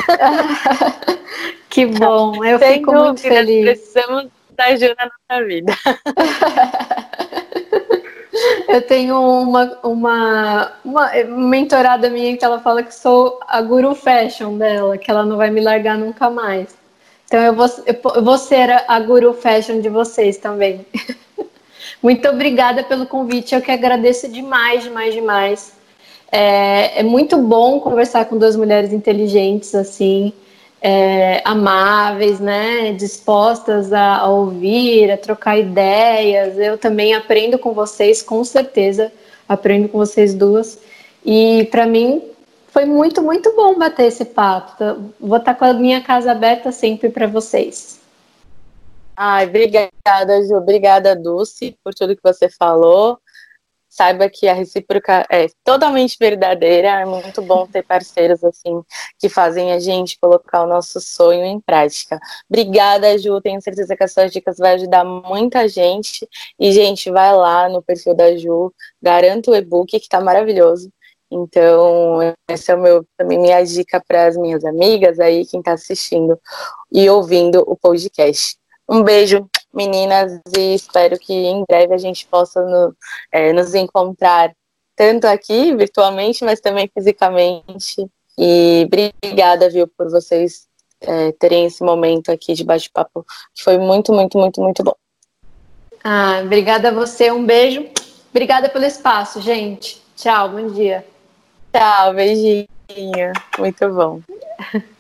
que bom. Eu Sem fico dúvida, muito feliz. Precisamos da Ju na nossa vida. Eu tenho uma, uma, uma mentorada minha que ela fala que sou a guru fashion dela, que ela não vai me largar nunca mais. Então eu vou, eu vou ser a guru fashion de vocês também. Muito obrigada pelo convite, eu que agradeço demais, demais, demais. É, é muito bom conversar com duas mulheres inteligentes assim é, amáveis, né, dispostas a, a, ouvir, a trocar ideias. Eu também aprendo com vocês, com certeza, aprendo com vocês duas. E para mim foi muito, muito bom bater esse papo. Vou estar com a minha casa aberta sempre para vocês. Ai, obrigada, Ju. Obrigada, Dulce, por tudo que você falou saiba que a recíproca é totalmente verdadeira. É muito bom ter parceiros assim que fazem a gente colocar o nosso sonho em prática. Obrigada, Ju. Tenho certeza que as suas dicas vão ajudar muita gente. E, gente, vai lá no perfil da Ju, garanto o e-book que está maravilhoso. Então, essa é o meu, também minha dica para as minhas amigas aí, quem está assistindo e ouvindo o podcast. Um beijo, meninas, e espero que em breve a gente possa no, é, nos encontrar tanto aqui virtualmente, mas também fisicamente. E obrigada, viu, por vocês é, terem esse momento aqui de bate-papo, que foi muito, muito, muito, muito bom. Ah, obrigada a você, um beijo. Obrigada pelo espaço, gente. Tchau, bom dia. Tchau, beijinho. Muito bom.